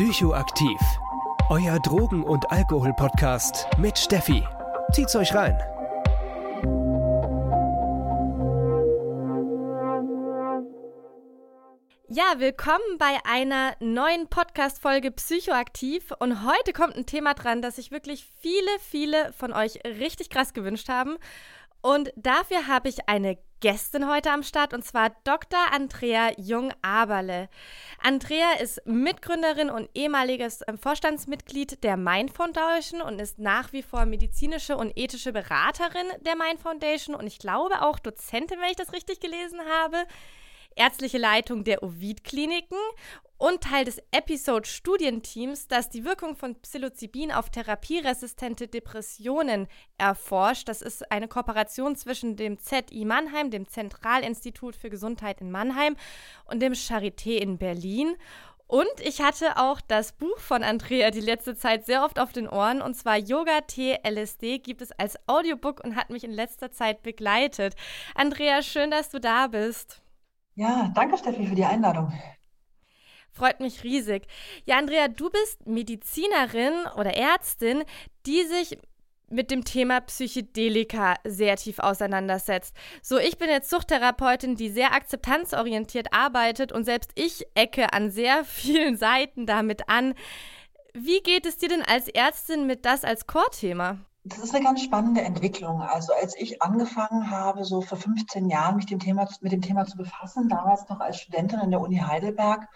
Psychoaktiv. Euer Drogen- und Alkohol-Podcast mit Steffi. Zieht's euch rein. Ja, willkommen bei einer neuen Podcast-Folge Psychoaktiv. Und heute kommt ein Thema dran, das sich wirklich viele, viele von euch richtig krass gewünscht haben. Und dafür habe ich eine Gästin heute am Start und zwar Dr. Andrea Jung-Aberle. Andrea ist Mitgründerin und ehemaliges ähm, Vorstandsmitglied der Mind Foundation und ist nach wie vor medizinische und ethische Beraterin der Mind Foundation und ich glaube auch Dozentin, wenn ich das richtig gelesen habe ärztliche Leitung der Ovid-Kliniken und Teil des Episode-Studienteams, das die Wirkung von Psilocybin auf therapieresistente Depressionen erforscht. Das ist eine Kooperation zwischen dem ZI Mannheim, dem Zentralinstitut für Gesundheit in Mannheim und dem Charité in Berlin. Und ich hatte auch das Buch von Andrea die letzte Zeit sehr oft auf den Ohren. Und zwar Yoga T LSD gibt es als Audiobook und hat mich in letzter Zeit begleitet. Andrea, schön, dass du da bist. Ja, danke Steffi für die Einladung. Freut mich riesig. Ja, Andrea, du bist Medizinerin oder Ärztin, die sich mit dem Thema Psychedelika sehr tief auseinandersetzt. So, ich bin jetzt Suchttherapeutin, die sehr akzeptanzorientiert arbeitet und selbst ich ecke an sehr vielen Seiten damit an. Wie geht es dir denn als Ärztin mit das als Core-Thema? Das ist eine ganz spannende Entwicklung. Also als ich angefangen habe, so vor 15 Jahren mich dem Thema, mit dem Thema zu befassen, damals noch als Studentin an der Uni Heidelberg,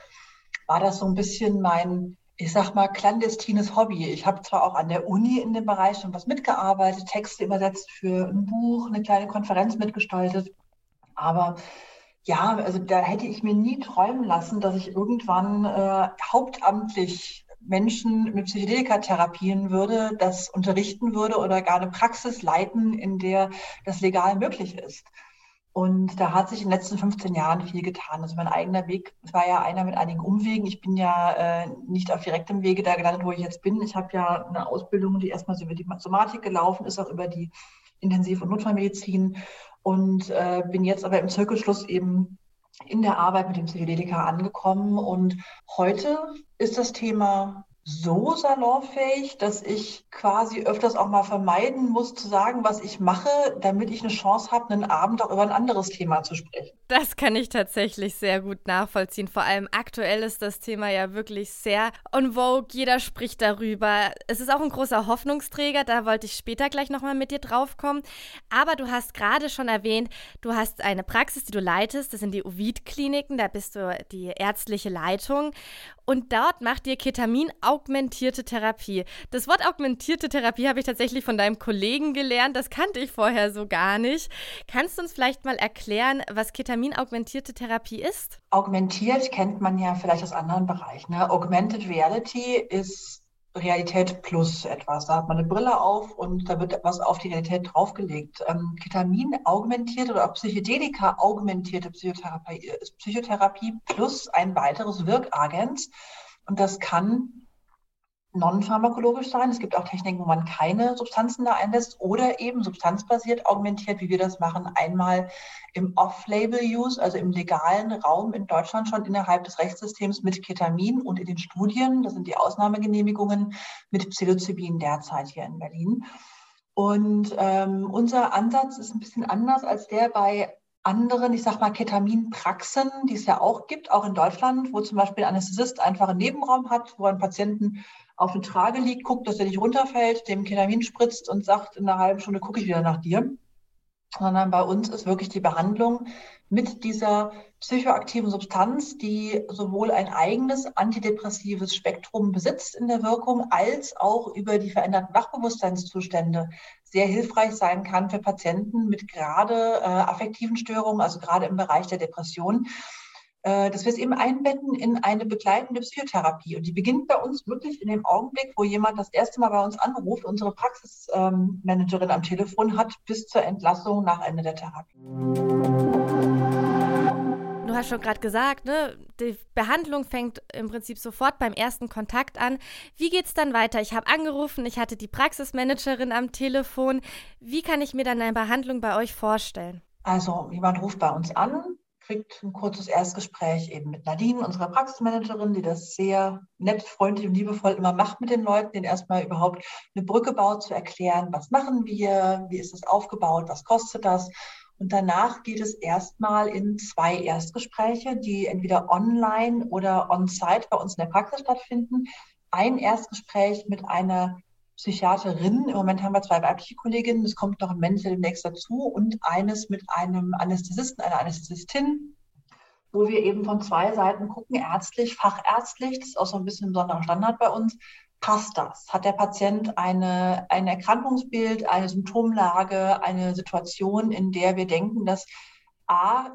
war das so ein bisschen mein, ich sag mal, clandestines Hobby. Ich habe zwar auch an der Uni in dem Bereich schon was mitgearbeitet, Texte übersetzt für ein Buch, eine kleine Konferenz mitgestaltet, aber ja, also da hätte ich mir nie träumen lassen, dass ich irgendwann äh, hauptamtlich Menschen mit Psychedelika therapieren würde, das unterrichten würde oder gar eine Praxis leiten, in der das legal möglich ist. Und da hat sich in den letzten 15 Jahren viel getan. Also mein eigener Weg war ja einer mit einigen Umwegen. Ich bin ja äh, nicht auf direktem Wege da gelandet, wo ich jetzt bin. Ich habe ja eine Ausbildung, die erstmal so über die Somatik gelaufen ist, auch über die Intensiv- und Notfallmedizin und äh, bin jetzt aber im Zirkelschluss eben in der Arbeit mit dem Psychedelika angekommen. Und heute ist das Thema so salonfähig, dass ich quasi öfters auch mal vermeiden muss zu sagen, was ich mache, damit ich eine Chance habe, einen Abend auch über ein anderes Thema zu sprechen. Das kann ich tatsächlich sehr gut nachvollziehen. Vor allem aktuell ist das Thema ja wirklich sehr on vogue. Jeder spricht darüber. Es ist auch ein großer Hoffnungsträger. Da wollte ich später gleich nochmal mit dir drauf kommen. Aber du hast gerade schon erwähnt, du hast eine Praxis, die du leitest. Das sind die Ovid-Kliniken. Da bist du die ärztliche Leitung. Und dort macht ihr Ketamin augmentierte Therapie. Das Wort augmentierte Therapie habe ich tatsächlich von deinem Kollegen gelernt. Das kannte ich vorher so gar nicht. Kannst du uns vielleicht mal erklären, was Ketamin augmentierte Therapie ist? Augmentiert kennt man ja vielleicht aus anderen Bereichen. Ne? Augmented Reality ist Realität plus etwas. Da hat man eine Brille auf und da wird etwas auf die Realität draufgelegt. Ähm, Ketamin augmentiert oder Psychedelika augmentierte Psychotherapie ist Psychotherapie plus ein weiteres Wirkagens. Und das kann non-pharmakologisch sein. Es gibt auch Techniken, wo man keine Substanzen da einlässt oder eben substanzbasiert augmentiert, wie wir das machen, einmal im Off-Label-Use, also im legalen Raum in Deutschland schon innerhalb des Rechtssystems mit Ketamin und in den Studien, das sind die Ausnahmegenehmigungen mit Psilocybin derzeit hier in Berlin. Und ähm, unser Ansatz ist ein bisschen anders als der bei anderen, ich sag mal, Ketaminpraxen, die es ja auch gibt, auch in Deutschland, wo zum Beispiel ein Anästhesist einfach einen Nebenraum hat, wo ein Patienten auf eine Trage liegt, guckt, dass er nicht runterfällt, dem Ketamin spritzt und sagt, in einer halben Stunde gucke ich wieder nach dir. Sondern bei uns ist wirklich die Behandlung mit dieser psychoaktiven Substanz, die sowohl ein eigenes antidepressives Spektrum besitzt in der Wirkung, als auch über die veränderten Wachbewusstseinszustände sehr hilfreich sein kann für Patienten mit gerade äh, affektiven Störungen, also gerade im Bereich der Depression äh, dass wir es eben einbetten in eine begleitende Psychotherapie. Und die beginnt bei uns wirklich in dem Augenblick, wo jemand das erste Mal bei uns anruft, unsere Praxismanagerin am Telefon hat, bis zur Entlassung nach Ende der Therapie. Du hast schon gerade gesagt, ne, die Behandlung fängt im Prinzip sofort beim ersten Kontakt an. Wie geht es dann weiter? Ich habe angerufen, ich hatte die Praxismanagerin am Telefon. Wie kann ich mir dann eine Behandlung bei euch vorstellen? Also, jemand ruft bei uns an, kriegt ein kurzes Erstgespräch eben mit Nadine, unserer Praxismanagerin, die das sehr nett, freundlich und liebevoll immer macht mit den Leuten, denen erstmal überhaupt eine Brücke baut, zu erklären, was machen wir, wie ist das aufgebaut, was kostet das. Und danach geht es erstmal in zwei Erstgespräche, die entweder online oder on-site bei uns in der Praxis stattfinden. Ein Erstgespräch mit einer Psychiaterin. Im Moment haben wir zwei weibliche Kolleginnen, es kommt noch ein männlicher demnächst dazu und eines mit einem Anästhesisten, einer Anästhesistin, wo wir eben von zwei Seiten gucken, ärztlich, fachärztlich, das ist auch so ein bisschen ein besonderer Standard bei uns, passt das? Hat der Patient eine, ein Erkrankungsbild, eine Symptomlage, eine Situation, in der wir denken, dass A,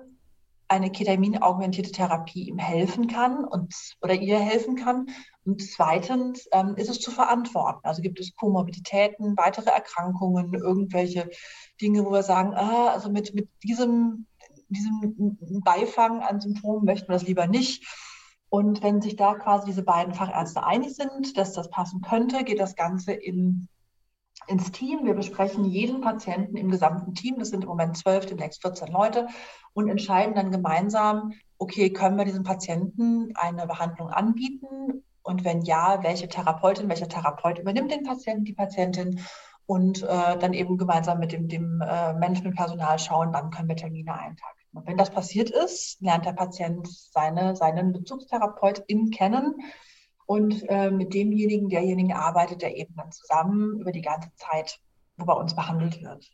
eine Ketamin-augmentierte Therapie ihm helfen kann und, oder ihr helfen kann. Und zweitens ähm, ist es zu verantworten. Also gibt es Komorbiditäten, weitere Erkrankungen, irgendwelche Dinge, wo wir sagen, ah, also mit, mit diesem, diesem Beifang an Symptomen möchten wir das lieber nicht. Und wenn sich da quasi diese beiden Fachärzte einig sind, dass das passen könnte, geht das Ganze in ins Team. Wir besprechen jeden Patienten im gesamten Team. Das sind im Moment zwölf, demnächst 14 Leute und entscheiden dann gemeinsam, okay, können wir diesem Patienten eine Behandlung anbieten? Und wenn ja, welche Therapeutin, welcher Therapeut übernimmt den Patienten, die Patientin? Und äh, dann eben gemeinsam mit dem, dem äh, Managementpersonal schauen, wann können wir Termine eintragen. Und wenn das passiert ist, lernt der Patient seine, seinen Bezugstherapeutin kennen und äh, mit demjenigen, derjenigen arbeitet er eben dann zusammen über die ganze Zeit, wo bei uns behandelt wird.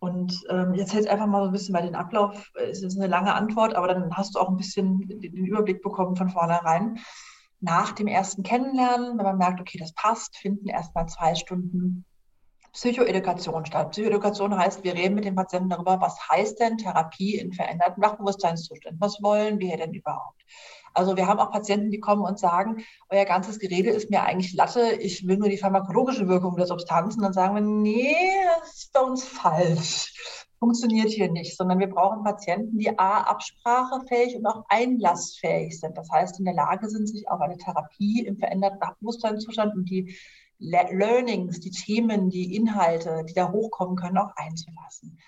Und ähm, jetzt jetzt einfach mal so ein bisschen bei den Ablauf. Es ist eine lange Antwort, aber dann hast du auch ein bisschen den Überblick bekommen von vornherein. Nach dem ersten Kennenlernen, wenn man merkt, okay, das passt, finden erstmal zwei Stunden Psychoedukation statt. Psychoedukation heißt, wir reden mit dem Patienten darüber, was heißt denn Therapie in veränderten Wachbewusstseinszuständen? Was wollen wir denn überhaupt? Also wir haben auch Patienten, die kommen und sagen, euer ganzes Gerede ist mir eigentlich Latte, ich will nur die pharmakologische Wirkung der Substanzen. Dann sagen wir, nee, das ist bei uns falsch. Funktioniert hier nicht, sondern wir brauchen Patienten, die A, absprachefähig und auch einlassfähig sind. Das heißt, in der Lage sind, sich auf eine Therapie im veränderten Bewusstseinszustand und die Learnings, die Themen, die Inhalte, die da hochkommen können, auch einzulassen.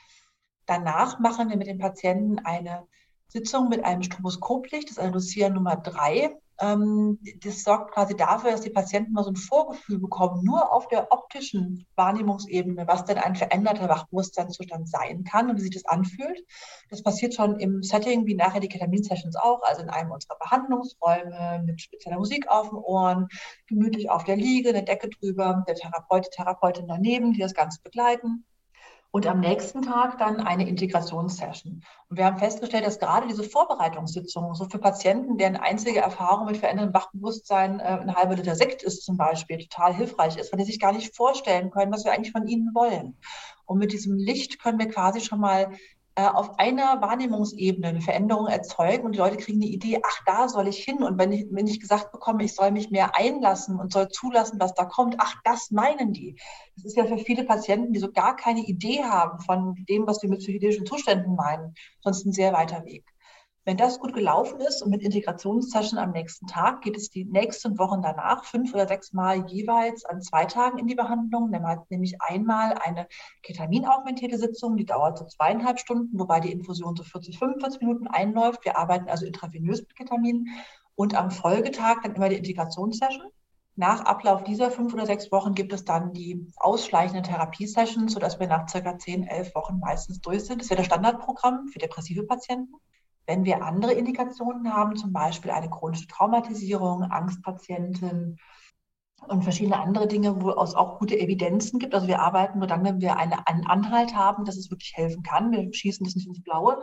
Danach machen wir mit den Patienten eine Sitzung mit einem Stroboskoplicht, das ist ein Lucia Nummer 3 das sorgt quasi dafür, dass die Patienten mal so ein Vorgefühl bekommen, nur auf der optischen Wahrnehmungsebene, was denn ein veränderter Wachbewusstseinszustand sein kann und wie sich das anfühlt. Das passiert schon im Setting, wie nachher die Ketamin-Sessions auch, also in einem unserer Behandlungsräume mit spezieller Musik auf den Ohren, gemütlich auf der Liege, eine Decke drüber, der Therapeut, die Therapeutin daneben, die das Ganze begleiten und am nächsten Tag dann eine Integrationssession. Und wir haben festgestellt, dass gerade diese Vorbereitungssitzungen so für Patienten, deren einzige Erfahrung mit veränderndem Wachbewusstsein äh, ein halber Liter Sekt ist zum Beispiel, total hilfreich ist, weil die sich gar nicht vorstellen können, was wir eigentlich von ihnen wollen. Und mit diesem Licht können wir quasi schon mal auf einer Wahrnehmungsebene eine Veränderung erzeugen und die Leute kriegen die Idee, ach, da soll ich hin. Und wenn ich, wenn ich gesagt bekomme, ich soll mich mehr einlassen und soll zulassen, was da kommt, ach, das meinen die. Das ist ja für viele Patienten, die so gar keine Idee haben von dem, was wir mit psychischen Zuständen meinen, sonst ein sehr weiter Weg. Wenn das gut gelaufen ist und mit Integrationssession am nächsten Tag, geht es die nächsten Wochen danach fünf oder sechs Mal jeweils an zwei Tagen in die Behandlung. Nämlich einmal eine Ketaminaugmentierte Sitzung, die dauert so zweieinhalb Stunden, wobei die Infusion so 40, 45 Minuten einläuft. Wir arbeiten also intravenös mit Ketamin. Und am Folgetag dann immer die Integrationssession. Nach Ablauf dieser fünf oder sechs Wochen gibt es dann die ausschleichenden Therapiesessions, sodass wir nach circa zehn, elf Wochen meistens durch sind. Das wäre das Standardprogramm für depressive Patienten. Wenn wir andere Indikationen haben, zum Beispiel eine chronische Traumatisierung, Angstpatienten und verschiedene andere Dinge, wo es auch gute Evidenzen gibt. Also wir arbeiten nur dann, wenn wir eine, einen Anhalt haben, dass es wirklich helfen kann. Wir schießen das nicht ins Blaue.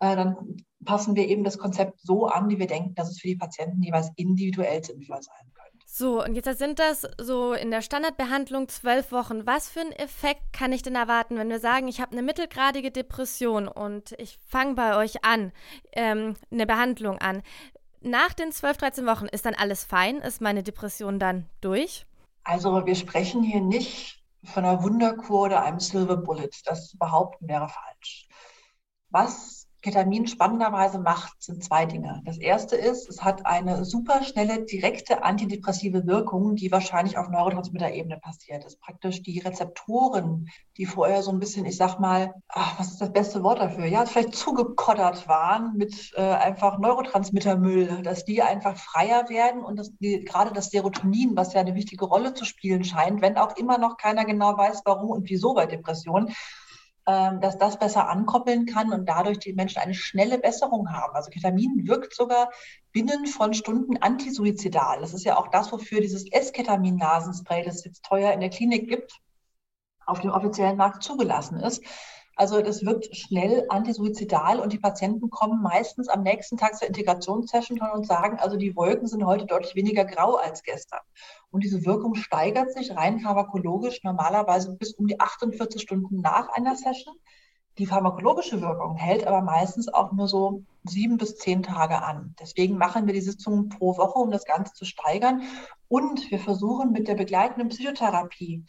Äh, dann passen wir eben das Konzept so an, wie wir denken, dass es für die Patienten jeweils individuell sinnvoll sein könnte. So, und jetzt sind das so in der Standardbehandlung zwölf Wochen. Was für einen Effekt kann ich denn erwarten, wenn wir sagen, ich habe eine mittelgradige Depression und ich fange bei euch an, ähm, eine Behandlung an? Nach den 12, 13 Wochen ist dann alles fein? Ist meine Depression dann durch? Also wir sprechen hier nicht von einer Wunderkur oder einem Silver Bullet. Das behaupten wäre falsch. Was Ketamin spannenderweise macht, sind zwei Dinge. Das erste ist, es hat eine super schnelle, direkte antidepressive Wirkung, die wahrscheinlich auf Neurotransmitterebene passiert. Ist praktisch die Rezeptoren, die vorher so ein bisschen, ich sag mal, ach, was ist das beste Wort dafür? Ja, vielleicht zugekottert waren mit äh, einfach Neurotransmittermüll, dass die einfach freier werden und dass die, gerade das Serotonin, was ja eine wichtige Rolle zu spielen scheint, wenn auch immer noch keiner genau weiß, warum und wieso bei Depressionen, dass das besser ankoppeln kann und dadurch die Menschen eine schnelle Besserung haben. Also Ketamin wirkt sogar binnen von Stunden antisuizidal. Das ist ja auch das, wofür dieses S-Ketamin-Nasenspray, das jetzt teuer in der Klinik gibt, auf dem offiziellen Markt zugelassen ist. Also das wirkt schnell antisuizidal und die Patienten kommen meistens am nächsten Tag zur Integrationssession und sagen, also die Wolken sind heute deutlich weniger grau als gestern. Und diese Wirkung steigert sich rein pharmakologisch normalerweise bis um die 48 Stunden nach einer Session. Die pharmakologische Wirkung hält aber meistens auch nur so sieben bis zehn Tage an. Deswegen machen wir die Sitzungen pro Woche, um das Ganze zu steigern. Und wir versuchen mit der begleitenden Psychotherapie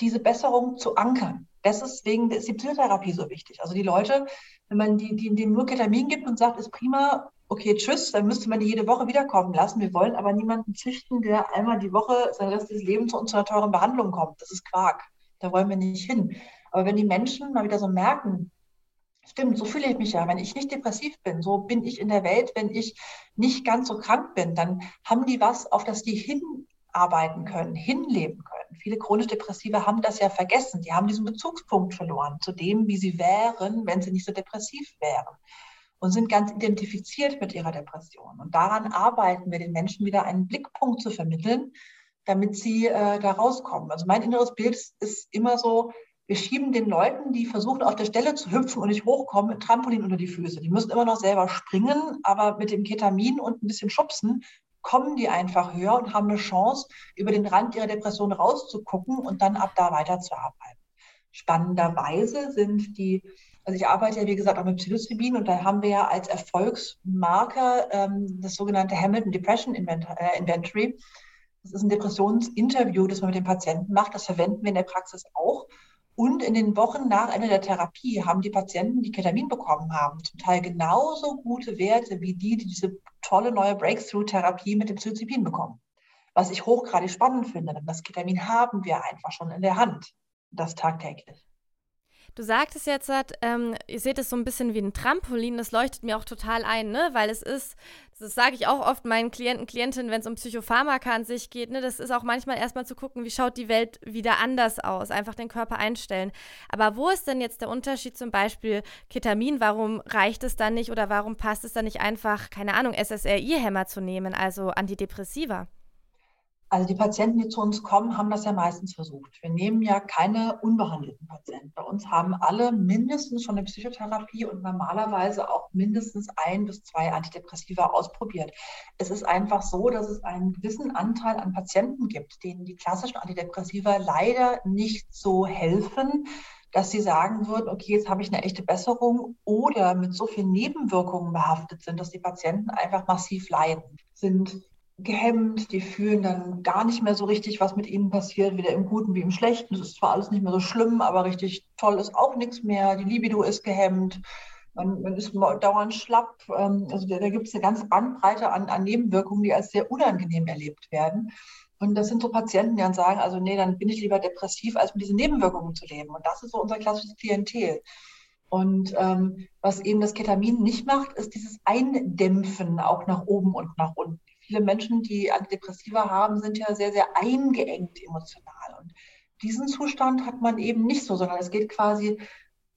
diese Besserung zu ankern. Deswegen ist die Psychotherapie so wichtig. Also die Leute, wenn man die, die, denen nur Ketamin gibt und sagt, ist prima, okay, tschüss, dann müsste man die jede Woche wiederkommen lassen. Wir wollen aber niemanden züchten, der einmal die Woche sein restliches Leben zu uns zu einer teuren Behandlung kommt. Das ist Quark. Da wollen wir nicht hin. Aber wenn die Menschen mal wieder so merken, stimmt, so fühle ich mich ja, wenn ich nicht depressiv bin, so bin ich in der Welt, wenn ich nicht ganz so krank bin, dann haben die was, auf das die hinarbeiten können, hinleben können. Viele chronisch Depressive haben das ja vergessen. Die haben diesen Bezugspunkt verloren zu dem, wie sie wären, wenn sie nicht so depressiv wären. Und sind ganz identifiziert mit ihrer Depression. Und daran arbeiten wir, den Menschen wieder einen Blickpunkt zu vermitteln, damit sie äh, da rauskommen. Also mein inneres Bild ist, ist immer so, wir schieben den Leuten, die versuchen, auf der Stelle zu hüpfen und nicht hochkommen, ein Trampolin unter die Füße. Die müssen immer noch selber springen, aber mit dem Ketamin und ein bisschen Schubsen kommen die einfach höher und haben eine Chance, über den Rand ihrer Depression rauszugucken und dann ab da weiterzuarbeiten. Spannenderweise sind die, also ich arbeite ja wie gesagt auch mit Psilocybin und da haben wir ja als Erfolgsmarker ähm, das sogenannte Hamilton Depression äh, Inventory. Das ist ein Depressionsinterview, das man mit den Patienten macht. Das verwenden wir in der Praxis auch. Und in den Wochen nach Ende der Therapie haben die Patienten, die Ketamin bekommen haben, zum Teil genauso gute Werte wie die, die diese tolle neue Breakthrough-Therapie mit dem Psilocybin bekommen. Was ich hochgradig spannend finde, denn das Ketamin haben wir einfach schon in der Hand, das tagtäglich. Du sagtest jetzt, ähm, ihr seht es so ein bisschen wie ein Trampolin, das leuchtet mir auch total ein, ne? weil es ist, das sage ich auch oft meinen Klienten, Klientinnen, wenn es um Psychopharmaka an sich geht, ne? das ist auch manchmal erstmal zu gucken, wie schaut die Welt wieder anders aus, einfach den Körper einstellen. Aber wo ist denn jetzt der Unterschied zum Beispiel Ketamin, warum reicht es dann nicht oder warum passt es dann nicht einfach, keine Ahnung, SSRI-Hämmer zu nehmen, also Antidepressiva? Also die Patienten, die zu uns kommen, haben das ja meistens versucht. Wir nehmen ja keine unbehandelten Patienten. Bei uns haben alle mindestens schon eine Psychotherapie und normalerweise auch mindestens ein bis zwei Antidepressiva ausprobiert. Es ist einfach so, dass es einen gewissen Anteil an Patienten gibt, denen die klassischen Antidepressiva leider nicht so helfen, dass sie sagen würden, okay, jetzt habe ich eine echte Besserung oder mit so vielen Nebenwirkungen behaftet sind, dass die Patienten einfach massiv leiden, sind gehemmt, die fühlen dann gar nicht mehr so richtig, was mit ihnen passiert, weder im Guten wie im Schlechten. Es ist zwar alles nicht mehr so schlimm, aber richtig toll ist auch nichts mehr. Die Libido ist gehemmt, man, man ist dauernd schlapp. Ähm, also da, da gibt es eine ganze Bandbreite an, an Nebenwirkungen, die als sehr unangenehm erlebt werden. Und das sind so Patienten, die dann sagen, also nee, dann bin ich lieber depressiv, als mit diesen Nebenwirkungen zu leben. Und das ist so unser klassisches Klientel. Und ähm, was eben das Ketamin nicht macht, ist dieses Eindämpfen auch nach oben und nach unten viele Menschen, die Antidepressiva haben, sind ja sehr, sehr eingeengt emotional. Und diesen Zustand hat man eben nicht so, sondern es geht quasi,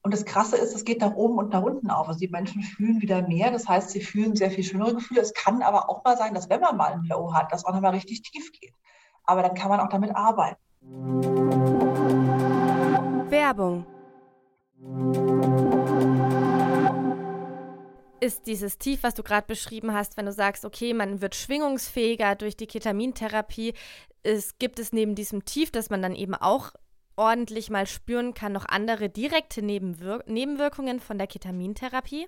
und das Krasse ist, es geht nach oben und nach unten auf. Also die Menschen fühlen wieder mehr, das heißt, sie fühlen sehr viel schönere Gefühle. Es kann aber auch mal sein, dass wenn man mal ein Low hat, das auch nochmal richtig tief geht. Aber dann kann man auch damit arbeiten. Werbung ist dieses Tief, was du gerade beschrieben hast, wenn du sagst, okay, man wird schwingungsfähiger durch die Ketamintherapie, es gibt es neben diesem Tief, das man dann eben auch ordentlich mal spüren kann, noch andere direkte Nebenwir Nebenwirkungen von der Ketamintherapie?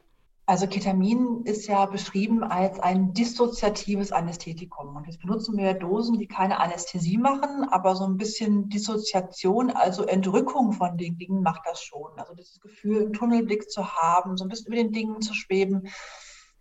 Also Ketamin ist ja beschrieben als ein dissoziatives Anästhetikum. Und jetzt benutzen wir Dosen, die keine Anästhesie machen, aber so ein bisschen Dissoziation, also Entrückung von den Dingen macht das schon. Also dieses Gefühl, einen Tunnelblick zu haben, so ein bisschen über den Dingen zu schweben.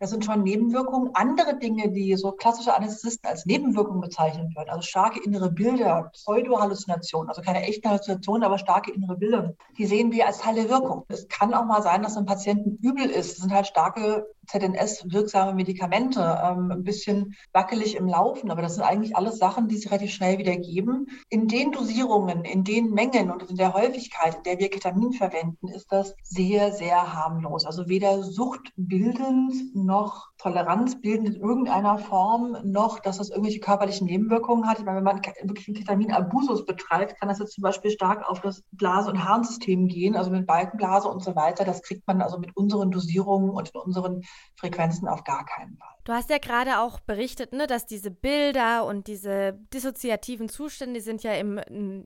Das sind schon Nebenwirkungen. Andere Dinge, die so klassische Anästhesisten als Nebenwirkungen bezeichnet werden, also starke innere Bilder, Pseudohalluzinationen, also keine echten Halluzinationen, aber starke innere Bilder, die sehen wir als Teil der Wirkung. Es kann auch mal sein, dass ein Patienten übel ist. Das sind halt starke ZNS-wirksame Medikamente, ähm, ein bisschen wackelig im Laufen, aber das sind eigentlich alles Sachen, die sich relativ schnell wieder geben. In den Dosierungen, in den Mengen und in der Häufigkeit, in der wir Ketamin verwenden, ist das sehr, sehr harmlos. Also weder suchtbildend noch toleranzbildend in irgendeiner Form, noch dass das irgendwelche körperlichen Nebenwirkungen hat. Ich meine, wenn man wirklich einen Ketaminabusus betreibt, kann das jetzt zum Beispiel stark auf das Blase- und Harnsystem gehen, also mit Balkenblase und so weiter. Das kriegt man also mit unseren Dosierungen und in unseren Frequenzen auf gar keinen Fall. Du hast ja gerade auch berichtet, ne, dass diese Bilder und diese dissoziativen Zustände sind ja im,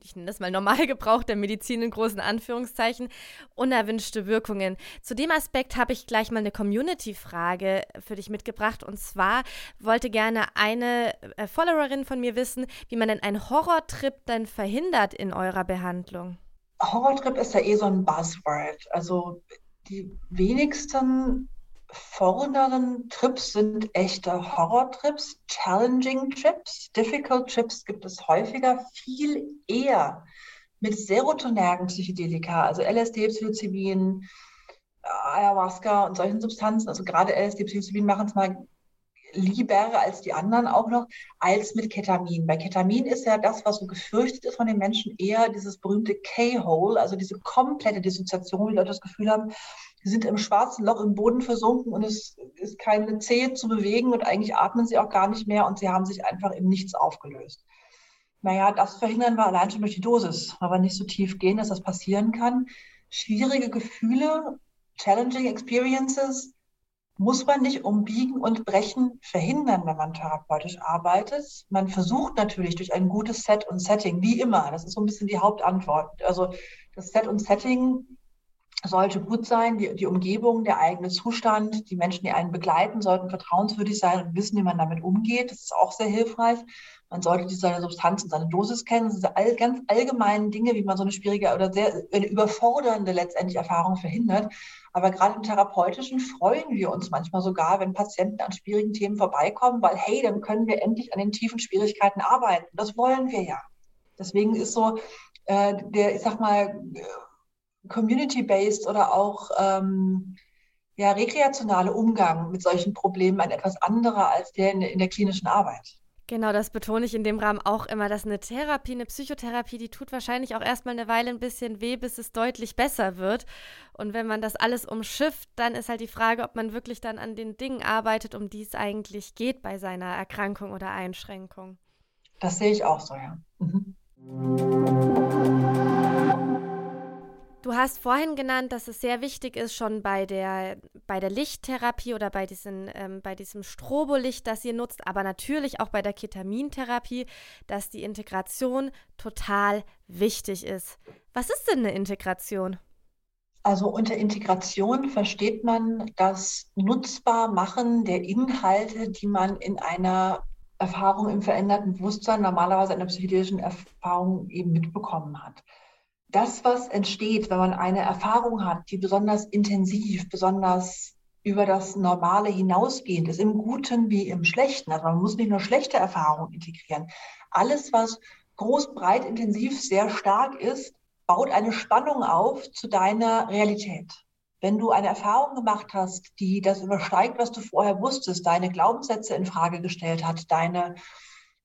ich nenne das mal Normalgebrauch der Medizin in großen Anführungszeichen, unerwünschte Wirkungen. Zu dem Aspekt habe ich gleich mal eine Community-Frage für dich mitgebracht. Und zwar wollte gerne eine äh, Followerin von mir wissen, wie man denn einen Horrortrip dann verhindert in eurer Behandlung. Horrortrip ist ja eh so ein Buzzword. Also die wenigsten vorderen Trips sind echte Horror-Trips, challenging Trips, difficult Trips gibt es häufiger, viel eher mit serotonergen Psychedelika, also LSD, Psilocybin, Ayahuasca und solchen Substanzen. Also gerade LSD, Psilocybin machen es mal lieber als die anderen auch noch, als mit Ketamin. Bei Ketamin ist ja das, was so gefürchtet ist von den Menschen, eher dieses berühmte K-Hole, also diese komplette Dissoziation, wo die Leute das Gefühl haben, sie sind im schwarzen Loch im Boden versunken und es ist keine Zehe zu bewegen und eigentlich atmen sie auch gar nicht mehr und sie haben sich einfach im Nichts aufgelöst. Naja, das verhindern wir allein schon durch die Dosis, wir nicht so tief gehen, dass das passieren kann. Schwierige Gefühle, challenging experiences muss man nicht umbiegen und brechen verhindern, wenn man therapeutisch arbeitet. Man versucht natürlich durch ein gutes Set und Setting, wie immer, das ist so ein bisschen die Hauptantwort. Also das Set und Setting sollte gut sein, die, die Umgebung, der eigene Zustand, die Menschen, die einen begleiten, sollten vertrauenswürdig sein und wissen, wie man damit umgeht. Das ist auch sehr hilfreich. Man sollte seine Substanz und seine Dosis kennen. Das sind all, ganz allgemeinen Dinge, wie man so eine schwierige oder sehr eine überfordernde letztendlich Erfahrung verhindert. Aber gerade im Therapeutischen freuen wir uns manchmal sogar, wenn Patienten an schwierigen Themen vorbeikommen, weil hey, dann können wir endlich an den tiefen Schwierigkeiten arbeiten. Das wollen wir ja. Deswegen ist so äh, der, ich sag mal, community-based oder auch ähm, ja, rekreationale Umgang mit solchen Problemen ein etwas anderer als der in, in der klinischen Arbeit. Genau, das betone ich in dem Rahmen auch immer, dass eine Therapie, eine Psychotherapie, die tut wahrscheinlich auch erstmal eine Weile ein bisschen weh, bis es deutlich besser wird. Und wenn man das alles umschifft, dann ist halt die Frage, ob man wirklich dann an den Dingen arbeitet, um die es eigentlich geht bei seiner Erkrankung oder Einschränkung. Das sehe ich auch so, ja. Mhm. Du hast vorhin genannt, dass es sehr wichtig ist, schon bei der, bei der Lichttherapie oder bei, diesen, ähm, bei diesem Strobolicht, das ihr nutzt, aber natürlich auch bei der Ketamintherapie, dass die Integration total wichtig ist. Was ist denn eine Integration? Also unter Integration versteht man das Nutzbarmachen der Inhalte, die man in einer Erfahrung im veränderten Bewusstsein, normalerweise einer psychedelischen Erfahrung eben mitbekommen hat das, was entsteht, wenn man eine Erfahrung hat, die besonders intensiv, besonders über das Normale hinausgehend ist, im Guten wie im Schlechten. Also man muss nicht nur schlechte Erfahrungen integrieren. Alles, was groß, breit, intensiv, sehr stark ist, baut eine Spannung auf zu deiner Realität. Wenn du eine Erfahrung gemacht hast, die das übersteigt, was du vorher wusstest, deine Glaubenssätze in Frage gestellt hat, deine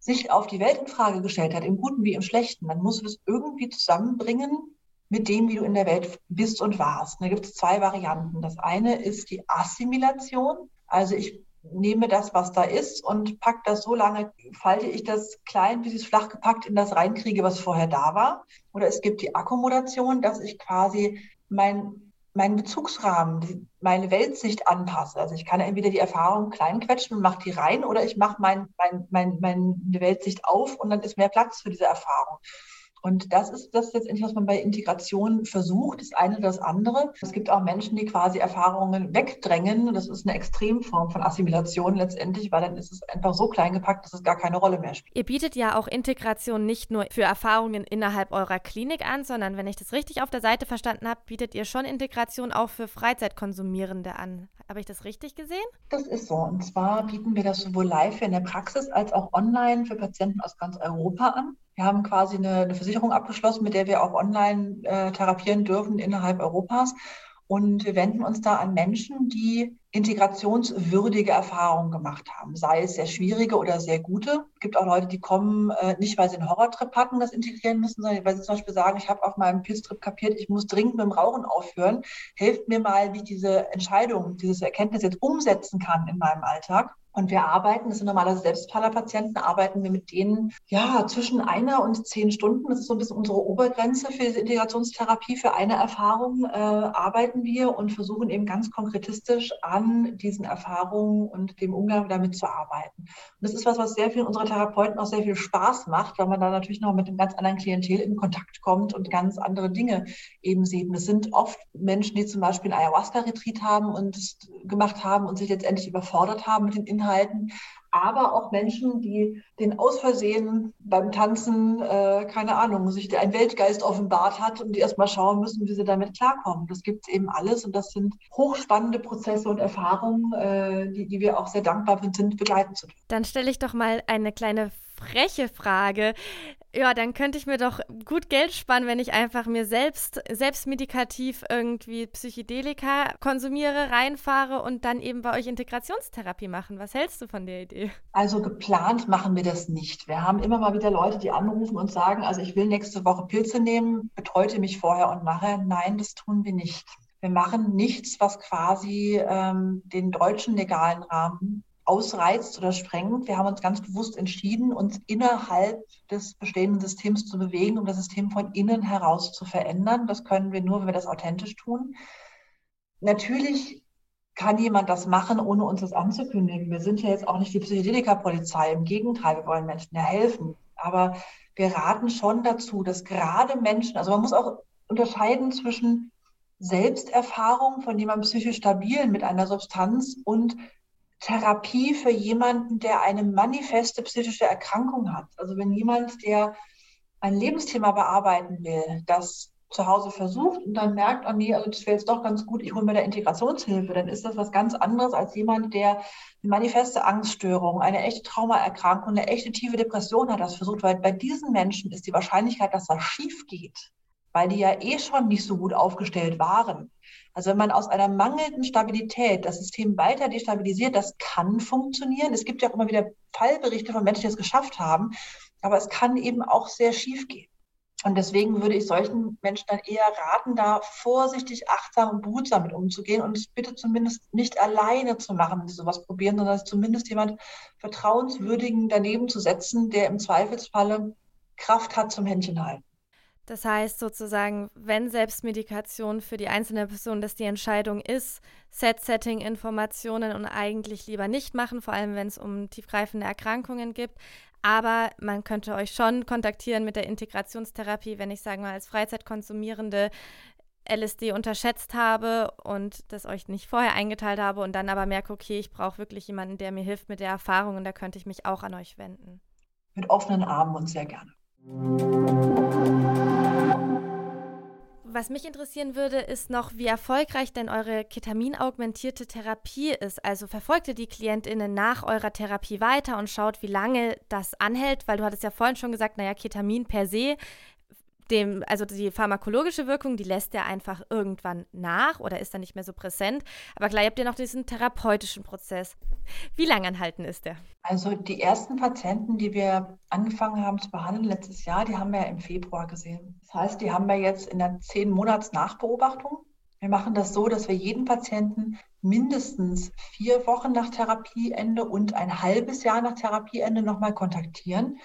Sicht auf die Welt in Frage gestellt hat, im Guten wie im Schlechten, dann musst du das irgendwie zusammenbringen mit dem, wie du in der Welt bist und warst. da gibt es zwei Varianten. Das eine ist die Assimilation. Also ich nehme das, was da ist und pack das so lange, falte ich das klein, bis ich es flach gepackt in das reinkriege, was vorher da war. Oder es gibt die Akkommodation, dass ich quasi mein meinen Bezugsrahmen, meine Weltsicht anpasse. Also ich kann entweder die Erfahrung kleinquetschen und mache die rein oder ich mache mein, mein, mein, meine Weltsicht auf und dann ist mehr Platz für diese Erfahrung. Und das ist das letztendlich, was man bei Integration versucht, das eine oder das andere. Es gibt auch Menschen, die quasi Erfahrungen wegdrängen. Das ist eine Extremform von Assimilation letztendlich, weil dann ist es einfach so klein gepackt, dass es gar keine Rolle mehr spielt. Ihr bietet ja auch Integration nicht nur für Erfahrungen innerhalb eurer Klinik an, sondern wenn ich das richtig auf der Seite verstanden habe, bietet ihr schon Integration auch für Freizeitkonsumierende an. Habe ich das richtig gesehen? Das ist so. Und zwar bieten wir das sowohl live in der Praxis als auch online für Patienten aus ganz Europa an. Wir haben quasi eine, eine Versicherung abgeschlossen, mit der wir auch online äh, therapieren dürfen innerhalb Europas. Und wir wenden uns da an Menschen, die integrationswürdige Erfahrungen gemacht haben, sei es sehr schwierige oder sehr gute. Es gibt auch Leute, die kommen äh, nicht, weil sie einen Horrortrip hatten, das integrieren müssen, sondern weil sie zum Beispiel sagen, ich habe auf meinem Pilztrip kapiert, ich muss dringend mit dem Rauchen aufhören. Helft mir mal, wie ich diese Entscheidung, dieses Erkenntnis jetzt umsetzen kann in meinem Alltag. Und wir arbeiten, das sind normalerweise Selbstfallerpatienten, arbeiten wir mit denen ja zwischen einer und zehn Stunden. Das ist so ein bisschen unsere Obergrenze für diese Integrationstherapie. Für eine Erfahrung äh, arbeiten wir und versuchen eben ganz konkretistisch an diesen Erfahrungen und dem Umgang damit zu arbeiten. Und das ist was, was sehr viel unserer Therapeuten auch sehr viel Spaß macht, weil man da natürlich noch mit einem ganz anderen Klientel in Kontakt kommt und ganz andere Dinge eben sieht. Und es sind oft Menschen, die zum Beispiel einen Ayahuasca-Retreat haben und gemacht haben und sich letztendlich überfordert haben mit den Inhalten, aber auch Menschen, die den aus Versehen beim Tanzen, äh, keine Ahnung, sich ein Weltgeist offenbart hat und die erstmal schauen müssen, wie sie damit klarkommen. Das gibt es eben alles und das sind hochspannende Prozesse und Erfahrungen, äh, die, die wir auch sehr dankbar sind, begleiten zu dürfen. Dann stelle ich doch mal eine kleine freche Frage. Ja, dann könnte ich mir doch gut Geld sparen, wenn ich einfach mir selbst, selbstmedikativ irgendwie Psychedelika konsumiere, reinfahre und dann eben bei euch Integrationstherapie machen. Was hältst du von der Idee? Also geplant machen wir das nicht. Wir haben immer mal wieder Leute, die anrufen und sagen, also ich will nächste Woche Pilze nehmen, betreute mich vorher und nachher. Nein, das tun wir nicht. Wir machen nichts, was quasi ähm, den deutschen legalen Rahmen ausreizt oder sprengt. Wir haben uns ganz bewusst entschieden, uns innerhalb des bestehenden Systems zu bewegen, um das System von innen heraus zu verändern. Das können wir nur, wenn wir das authentisch tun. Natürlich kann jemand das machen, ohne uns das anzukündigen. Wir sind ja jetzt auch nicht die Psychedelika-Polizei. Im Gegenteil, wir wollen Menschen ja helfen. Aber wir raten schon dazu, dass gerade Menschen, also man muss auch unterscheiden zwischen Selbsterfahrung von jemandem psychisch stabilen mit einer Substanz und Therapie für jemanden, der eine manifeste psychische Erkrankung hat. Also wenn jemand, der ein Lebensthema bearbeiten will, das zu Hause versucht und dann merkt, oh nee, also das wäre jetzt doch ganz gut, ich hole mir da Integrationshilfe, dann ist das was ganz anderes als jemand, der eine manifeste Angststörung, eine echte Traumaerkrankung, eine echte tiefe Depression hat, das versucht, weil bei diesen Menschen ist die Wahrscheinlichkeit, dass was schief geht, weil die ja eh schon nicht so gut aufgestellt waren, also wenn man aus einer mangelnden Stabilität das System weiter destabilisiert, das kann funktionieren. Es gibt ja auch immer wieder Fallberichte von Menschen, die es geschafft haben, aber es kann eben auch sehr schief gehen. Und deswegen würde ich solchen Menschen dann eher raten, da vorsichtig, achtsam und behutsam mit umzugehen und es bitte zumindest nicht alleine zu machen, wenn sie sowas probieren, sondern zumindest jemand Vertrauenswürdigen daneben zu setzen, der im Zweifelsfalle Kraft hat zum Händchen halten. Das heißt sozusagen, wenn Selbstmedikation für die einzelne Person das die Entscheidung ist, Set-Setting-Informationen und eigentlich lieber nicht machen, vor allem wenn es um tiefgreifende Erkrankungen gibt. Aber man könnte euch schon kontaktieren mit der Integrationstherapie, wenn ich, sagen mal, als Freizeitkonsumierende LSD unterschätzt habe und das euch nicht vorher eingeteilt habe und dann aber merke, okay, ich brauche wirklich jemanden, der mir hilft mit der Erfahrung und da könnte ich mich auch an euch wenden. Mit offenen Armen und sehr gerne. Was mich interessieren würde, ist noch, wie erfolgreich denn eure Ketamin-augmentierte Therapie ist. Also verfolgt ihr die KlientInnen nach eurer Therapie weiter und schaut, wie lange das anhält, weil du hattest ja vorhin schon gesagt, naja, Ketamin per se dem, also die pharmakologische Wirkung, die lässt ja einfach irgendwann nach oder ist dann nicht mehr so präsent. Aber ihr habt ja noch diesen therapeutischen Prozess. Wie lang anhalten ist der? Also die ersten Patienten, die wir angefangen haben zu behandeln letztes Jahr, die haben wir ja im Februar gesehen. Das heißt, die haben wir jetzt in der zehn Monats Nachbeobachtung. Wir machen das so, dass wir jeden Patienten mindestens vier Wochen nach Therapieende und ein halbes Jahr nach Therapieende nochmal kontaktieren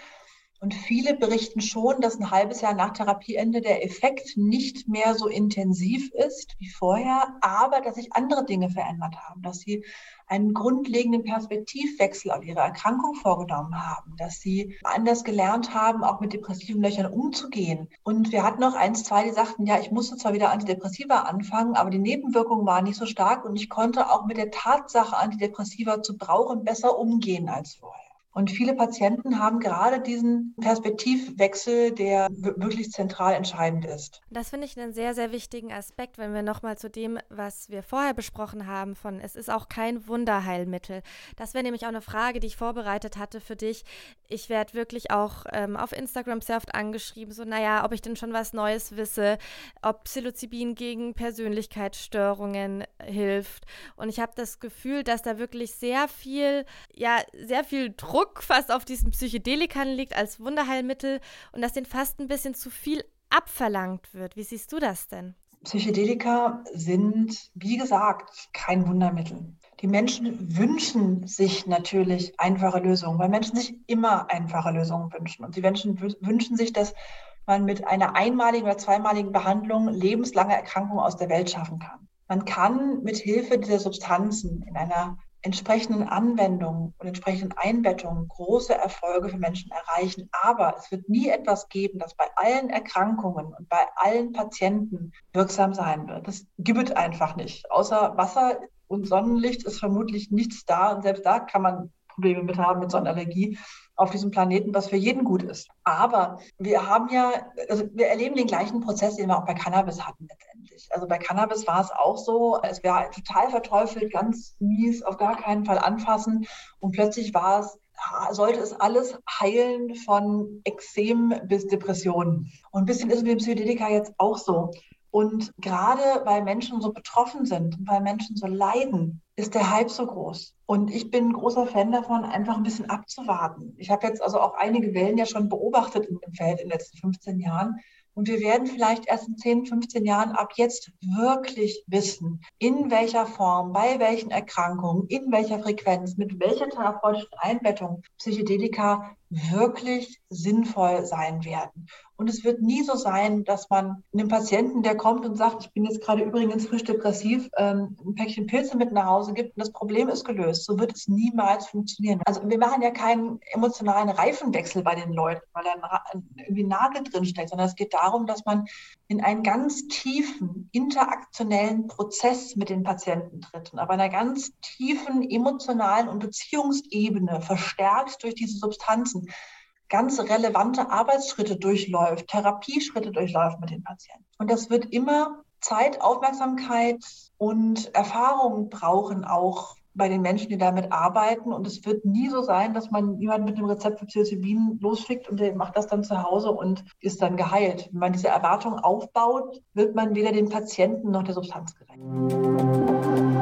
Und viele berichten schon, dass ein halbes Jahr nach Therapieende der Effekt nicht mehr so intensiv ist wie vorher, aber dass sich andere Dinge verändert haben, dass sie einen grundlegenden Perspektivwechsel auf ihre Erkrankung vorgenommen haben, dass sie anders gelernt haben, auch mit depressiven Löchern umzugehen. Und wir hatten noch eins, zwei, die sagten, ja, ich musste zwar wieder Antidepressiva anfangen, aber die Nebenwirkungen waren nicht so stark und ich konnte auch mit der Tatsache, Antidepressiva zu brauchen, besser umgehen als vorher. Und viele Patienten haben gerade diesen Perspektivwechsel, der wirklich zentral entscheidend ist. Das finde ich einen sehr, sehr wichtigen Aspekt, wenn wir nochmal zu dem, was wir vorher besprochen haben, von es ist auch kein Wunderheilmittel. Das wäre nämlich auch eine Frage, die ich vorbereitet hatte für dich. Ich werde wirklich auch ähm, auf Instagram sehr oft angeschrieben, so, naja, ob ich denn schon was Neues wisse, ob Psilocybin gegen Persönlichkeitsstörungen hilft. Und ich habe das Gefühl, dass da wirklich sehr viel, ja, sehr viel Druck Druck fast auf diesen Psychedelikern liegt als Wunderheilmittel und dass denen fast ein bisschen zu viel abverlangt wird. Wie siehst du das denn? Psychedelika sind, wie gesagt, kein Wundermittel. Die Menschen wünschen sich natürlich einfache Lösungen, weil Menschen sich immer einfache Lösungen wünschen. Und die Menschen wünschen sich, dass man mit einer einmaligen oder zweimaligen Behandlung lebenslange Erkrankungen aus der Welt schaffen kann. Man kann mit Hilfe dieser Substanzen in einer entsprechenden Anwendungen und entsprechenden Einbettungen große Erfolge für Menschen erreichen. Aber es wird nie etwas geben, das bei allen Erkrankungen und bei allen Patienten wirksam sein wird. Das gibt es einfach nicht. Außer Wasser und Sonnenlicht ist vermutlich nichts da. Und selbst da kann man Probleme mit haben, mit Sonnenallergie auf diesem Planeten, was für jeden gut ist. Aber wir haben ja, also wir erleben den gleichen Prozess, den wir auch bei Cannabis hatten letztendlich. Also bei Cannabis war es auch so, es wäre total verteufelt, ganz mies, auf gar keinen Fall anfassen. Und plötzlich war es sollte es alles heilen von Exem bis Depressionen. Und ein bisschen ist es mit dem Psychedelika jetzt auch so. Und gerade weil Menschen so betroffen sind, weil Menschen so leiden, ist der Hype so groß. Und ich bin ein großer Fan davon, einfach ein bisschen abzuwarten. Ich habe jetzt also auch einige Wellen ja schon beobachtet im Feld in den letzten 15 Jahren. Und wir werden vielleicht erst in 10, 15 Jahren ab jetzt wirklich wissen, in welcher Form, bei welchen Erkrankungen, in welcher Frequenz, mit welcher therapeutischen Einbettung Psychedelika wirklich sinnvoll sein werden. Und es wird nie so sein, dass man einem Patienten, der kommt und sagt, ich bin jetzt gerade übrigens frisch depressiv, ähm, ein Päckchen Pilze mit nach Hause gibt und das Problem ist gelöst. So wird es niemals funktionieren. Also wir machen ja keinen emotionalen Reifenwechsel bei den Leuten, weil da irgendwie Nagel drinsteckt, sondern es geht darum, dass man in einen ganz tiefen interaktionellen Prozess mit den Patienten tritt und aber einer ganz tiefen emotionalen und Beziehungsebene verstärkt durch diese Substanzen ganz relevante Arbeitsschritte durchläuft, Therapieschritte durchläuft mit den Patienten. Und das wird immer Zeit, Aufmerksamkeit und Erfahrung brauchen, auch bei den Menschen, die damit arbeiten. Und es wird nie so sein, dass man jemanden mit einem Rezept für Psilocybin losschickt und der macht das dann zu Hause und ist dann geheilt. Wenn man diese Erwartung aufbaut, wird man weder dem Patienten noch der Substanz gerecht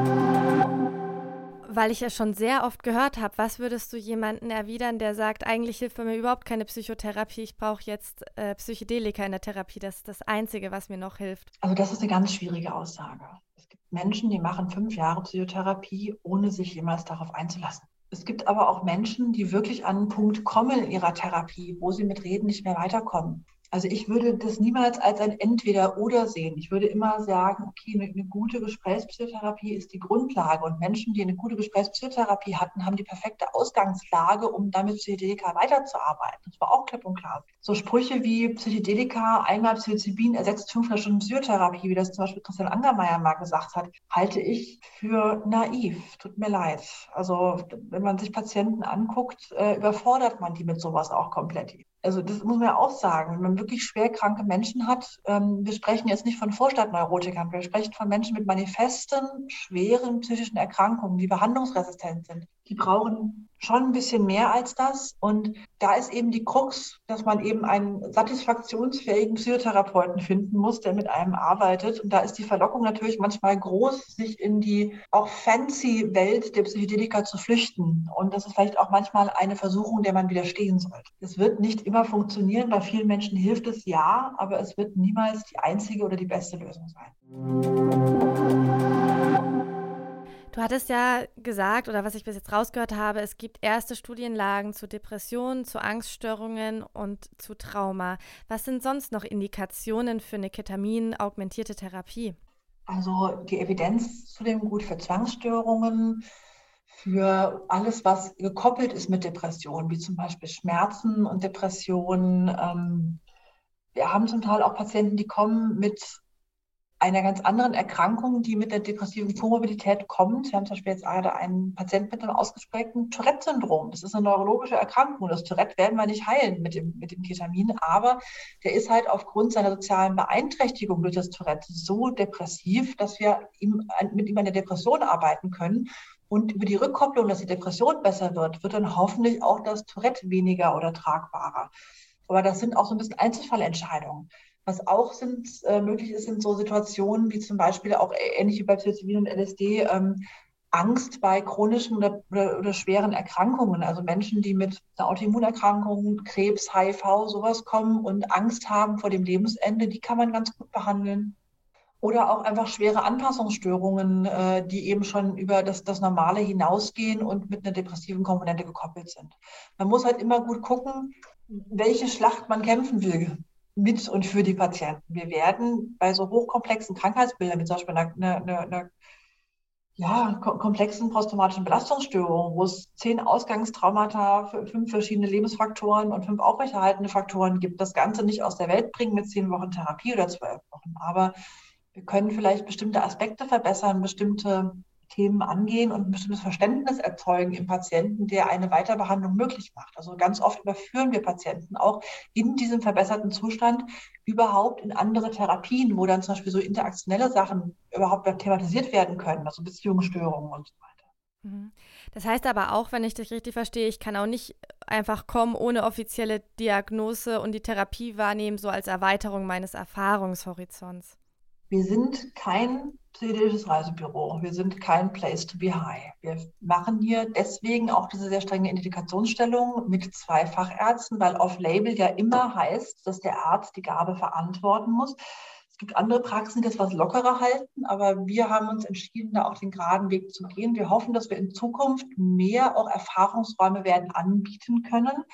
weil ich ja schon sehr oft gehört habe, was würdest du jemanden erwidern, der sagt, eigentlich hilft mir überhaupt keine Psychotherapie, ich brauche jetzt äh, Psychedelika in der Therapie, das ist das Einzige, was mir noch hilft. Also das ist eine ganz schwierige Aussage. Es gibt Menschen, die machen fünf Jahre Psychotherapie, ohne sich jemals darauf einzulassen. Es gibt aber auch Menschen, die wirklich an einen Punkt kommen in ihrer Therapie, wo sie mit Reden nicht mehr weiterkommen. Also ich würde das niemals als ein Entweder-Oder sehen. Ich würde immer sagen, okay, eine, eine, gute Gesprächspsychotherapie ist die Grundlage. Und Menschen, die eine gute Gesprächspsychotherapie hatten, haben die perfekte Ausgangslage, um damit Psychedelika weiterzuarbeiten. Das war auch klipp und klar. So Sprüche wie Psychedelika, einmal Psilocybin ersetzt 500 Stunden Psychotherapie, wie das zum Beispiel Christian Angermeier mal gesagt hat, halte ich für naiv. Tut mir leid. Also wenn man sich Patienten anguckt, äh, überfordert man die mit sowas auch komplett also das muss man ja auch sagen, wenn man wirklich schwer kranke Menschen hat, ähm, wir sprechen jetzt nicht von Vorstadtneurotikern, wir sprechen von Menschen mit manifesten, schweren psychischen Erkrankungen, die behandlungsresistent sind. Die brauchen schon ein bisschen mehr als das. Und da ist eben die Krux, dass man eben einen satisfaktionsfähigen Psychotherapeuten finden muss, der mit einem arbeitet. Und da ist die Verlockung natürlich manchmal groß, sich in die auch fancy Welt der Psychedelika zu flüchten. Und das ist vielleicht auch manchmal eine Versuchung, der man widerstehen sollte. Es wird nicht immer funktionieren. Bei vielen Menschen hilft es ja, aber es wird niemals die einzige oder die beste Lösung sein. Du hattest ja gesagt, oder was ich bis jetzt rausgehört habe, es gibt erste Studienlagen zu Depressionen, zu Angststörungen und zu Trauma. Was sind sonst noch Indikationen für eine Ketamin-augmentierte Therapie? Also die Evidenz zu dem gut für Zwangsstörungen, für alles, was gekoppelt ist mit Depressionen, wie zum Beispiel Schmerzen und Depressionen. Ähm, wir haben zum Teil auch Patienten, die kommen mit einer ganz anderen Erkrankung, die mit der depressiven Komorbidität kommt. Wir haben zum Beispiel jetzt gerade einen Patienten mit einem ausgeprägten Tourette-Syndrom. Das ist eine neurologische Erkrankung. Das Tourette werden wir nicht heilen mit dem, mit dem Ketamin, aber der ist halt aufgrund seiner sozialen Beeinträchtigung durch das Tourette so depressiv, dass wir ihm, mit ihm an der Depression arbeiten können. Und über die Rückkopplung, dass die Depression besser wird, wird dann hoffentlich auch das Tourette weniger oder tragbarer. Aber das sind auch so ein bisschen Einzelfallentscheidungen. Was auch sind, äh, möglich ist, sind so Situationen wie zum Beispiel auch ähnlich wie bei Psilocybin und LSD, ähm, Angst bei chronischen oder, oder, oder, schweren Erkrankungen. Also Menschen, die mit einer Autoimmunerkrankung, Krebs, HIV, sowas kommen und Angst haben vor dem Lebensende, die kann man ganz gut behandeln. Oder auch einfach schwere Anpassungsstörungen, äh, die eben schon über das, das Normale hinausgehen und mit einer depressiven Komponente gekoppelt sind. Man muss halt immer gut gucken, welche Schlacht man kämpfen will mit und für die Patienten. Wir werden bei so hochkomplexen Krankheitsbildern, wie zum Beispiel einer, einer, einer ja, komplexen posttraumatischen Belastungsstörungen, wo es zehn Ausgangstraumata, fünf verschiedene Lebensfaktoren und fünf aufrechterhaltende Faktoren gibt, das Ganze nicht aus der Welt bringen mit zehn Wochen Therapie oder zwölf Wochen. Aber wir können vielleicht bestimmte Aspekte verbessern, bestimmte Themen angehen und ein bestimmtes Verständnis erzeugen im Patienten, der eine Weiterbehandlung möglich macht. Also ganz oft überführen wir Patienten auch in diesem verbesserten Zustand überhaupt in andere Therapien, wo dann zum Beispiel so interaktionelle Sachen überhaupt thematisiert werden können, also Beziehungsstörungen und so weiter. Mhm. Das heißt aber auch, wenn ich dich richtig verstehe, ich kann auch nicht einfach kommen ohne offizielle Diagnose und die Therapie wahrnehmen, so als Erweiterung meines Erfahrungshorizonts. Wir sind kein psychedelisches Reisebüro. Wir sind kein Place to be high. Wir machen hier deswegen auch diese sehr strenge Indikationsstellung mit zwei Fachärzten, weil off-label ja immer heißt, dass der Arzt die Gabe verantworten muss. Es gibt andere Praxen, die das was lockerer halten, aber wir haben uns entschieden, da auch den geraden Weg zu gehen. Wir hoffen, dass wir in Zukunft mehr auch Erfahrungsräume werden anbieten können.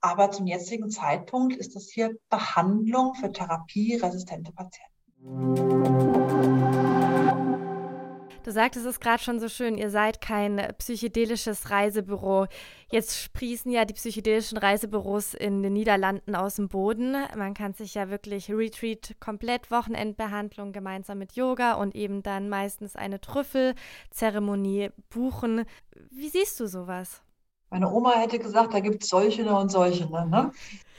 Aber zum jetzigen Zeitpunkt ist das hier Behandlung für therapieresistente Patienten. Du sagtest es gerade schon so schön, ihr seid kein psychedelisches Reisebüro. Jetzt sprießen ja die psychedelischen Reisebüros in den Niederlanden aus dem Boden. Man kann sich ja wirklich Retreat, komplett Wochenendbehandlung gemeinsam mit Yoga und eben dann meistens eine Trüffelzeremonie buchen. Wie siehst du sowas? Meine Oma hätte gesagt, da gibt es solche und solche. Ne?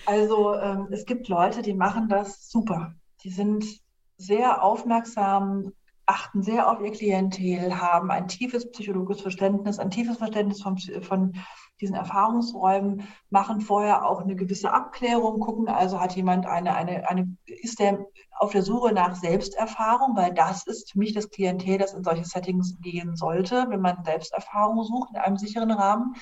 Also ähm, es gibt Leute, die machen das super. Die sind sehr aufmerksam, achten sehr auf ihr Klientel, haben ein tiefes psychologisches Verständnis, ein tiefes Verständnis von, von diesen Erfahrungsräumen, machen vorher auch eine gewisse Abklärung, gucken also, hat jemand eine, eine, eine, ist der auf der Suche nach Selbsterfahrung, weil das ist für mich das Klientel, das in solche Settings gehen sollte, wenn man Selbsterfahrung sucht in einem sicheren Rahmen.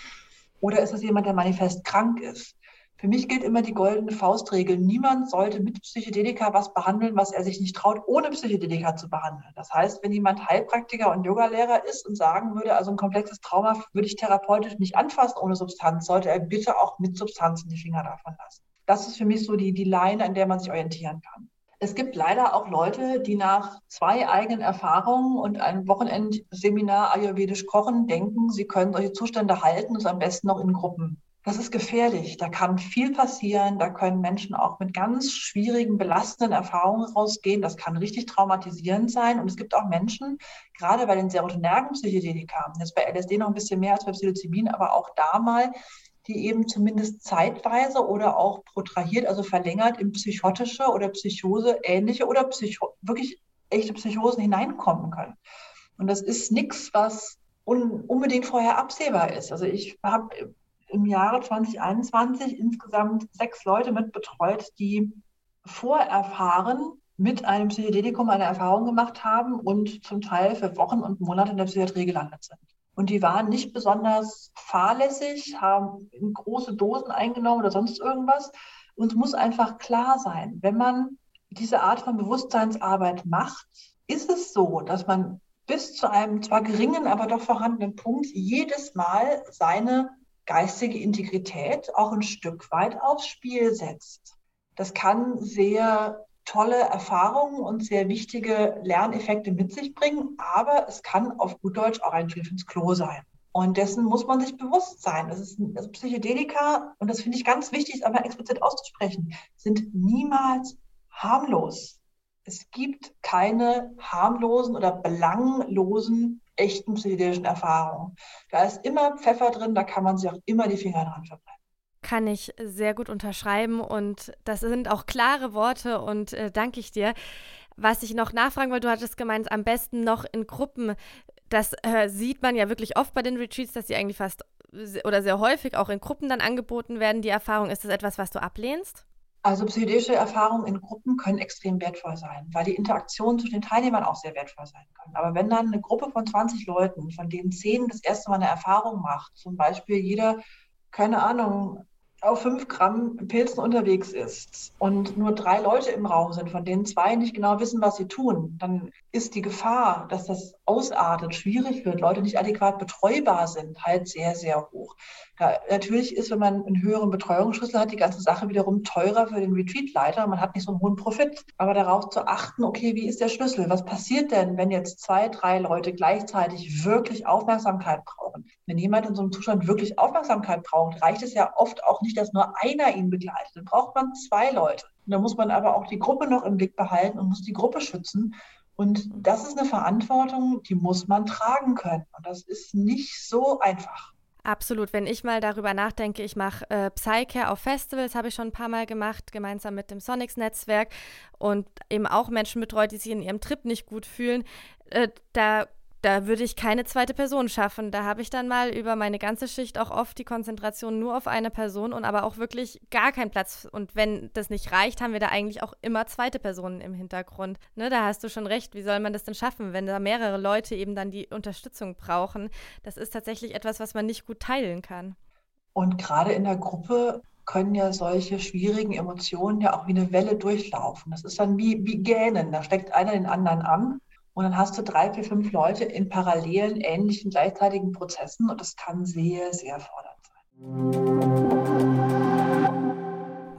Oder ist es jemand, der manifest krank ist? Für mich gilt immer die goldene Faustregel. Niemand sollte mit Psychedelika was behandeln, was er sich nicht traut, ohne Psychedelika zu behandeln. Das heißt, wenn jemand Heilpraktiker und Yogalehrer ist und sagen würde, also ein komplexes Trauma würde ich therapeutisch nicht anfassen ohne Substanz, sollte er bitte auch mit Substanzen die Finger davon lassen. Das ist für mich so die, die Line, an der man sich orientieren kann. Es gibt leider auch Leute, die nach zwei eigenen Erfahrungen und einem Wochenendseminar Ayurvedisch kochen denken, sie können solche Zustände halten und am besten noch in Gruppen das ist gefährlich. Da kann viel passieren. Da können Menschen auch mit ganz schwierigen, belastenden Erfahrungen rausgehen. Das kann richtig traumatisierend sein. Und es gibt auch Menschen, gerade bei den serotonergen Psychedelika, jetzt bei LSD noch ein bisschen mehr als bei Psilocybin, aber auch da mal, die eben zumindest zeitweise oder auch protrahiert, also verlängert in psychotische oder Psychose ähnliche oder Psycho wirklich echte Psychosen hineinkommen können. Und das ist nichts, was un unbedingt vorher absehbar ist. Also ich habe im Jahre 2021 insgesamt sechs Leute mit betreut, die vorerfahren mit einem Psychedelikum eine Erfahrung gemacht haben und zum Teil für Wochen und Monate in der Psychiatrie gelandet sind. Und die waren nicht besonders fahrlässig, haben große Dosen eingenommen oder sonst irgendwas. Uns muss einfach klar sein, wenn man diese Art von Bewusstseinsarbeit macht, ist es so, dass man bis zu einem zwar geringen, aber doch vorhandenen Punkt jedes Mal seine geistige Integrität auch ein Stück weit aufs Spiel setzt. Das kann sehr tolle Erfahrungen und sehr wichtige Lerneffekte mit sich bringen, aber es kann auf gut Deutsch auch ein Griff ins Klo sein. Und dessen muss man sich bewusst sein. Das ist also Psychedelika, und das finde ich ganz wichtig, aber explizit auszusprechen, sind niemals harmlos. Es gibt keine harmlosen oder belanglosen echten psychedelischen Erfahrungen. Da ist immer Pfeffer drin, da kann man sich auch immer die Finger dran verbrennen kann ich sehr gut unterschreiben und das sind auch klare Worte und äh, danke ich dir. Was ich noch nachfragen wollte, du hattest gemeint, am besten noch in Gruppen. Das äh, sieht man ja wirklich oft bei den Retreats, dass sie eigentlich fast oder sehr häufig auch in Gruppen dann angeboten werden. Die Erfahrung, ist das etwas, was du ablehnst? Also psychedelische Erfahrungen in Gruppen können extrem wertvoll sein, weil die Interaktionen zwischen den Teilnehmern auch sehr wertvoll sein können. Aber wenn dann eine Gruppe von 20 Leuten, von denen 10 das erste Mal eine Erfahrung macht, zum Beispiel jeder, keine Ahnung, auf fünf Gramm Pilzen unterwegs ist und nur drei Leute im Raum sind, von denen zwei nicht genau wissen, was sie tun, dann ist die Gefahr, dass das ausartet, schwierig wird, Leute nicht adäquat betreubar sind, halt sehr, sehr hoch. Ja, natürlich ist, wenn man einen höheren Betreuungsschlüssel hat, die ganze Sache wiederum teurer für den Retreatleiter. Man hat nicht so einen hohen Profit. Aber darauf zu achten, okay, wie ist der Schlüssel? Was passiert denn, wenn jetzt zwei, drei Leute gleichzeitig wirklich Aufmerksamkeit brauchen? Wenn jemand in so einem Zustand wirklich Aufmerksamkeit braucht, reicht es ja oft auch nicht, dass nur einer ihn begleitet. Dann braucht man zwei Leute. Und da muss man aber auch die Gruppe noch im Blick behalten und muss die Gruppe schützen. Und das ist eine Verantwortung, die muss man tragen können. Und das ist nicht so einfach. Absolut. Wenn ich mal darüber nachdenke, ich mache äh, Psycare auf Festivals, habe ich schon ein paar Mal gemacht, gemeinsam mit dem Sonics-Netzwerk und eben auch Menschen betreut, die sich in ihrem Trip nicht gut fühlen. Äh, da da würde ich keine zweite Person schaffen. Da habe ich dann mal über meine ganze Schicht auch oft die Konzentration nur auf eine Person und aber auch wirklich gar keinen Platz. Und wenn das nicht reicht, haben wir da eigentlich auch immer zweite Personen im Hintergrund. Ne, da hast du schon recht. Wie soll man das denn schaffen, wenn da mehrere Leute eben dann die Unterstützung brauchen? Das ist tatsächlich etwas, was man nicht gut teilen kann. Und gerade in der Gruppe können ja solche schwierigen Emotionen ja auch wie eine Welle durchlaufen. Das ist dann wie, wie Gähnen. Da steckt einer den anderen an und dann hast du drei, vier, fünf Leute in parallelen, ähnlichen, gleichzeitigen Prozessen und das kann sehr, sehr fordernd sein.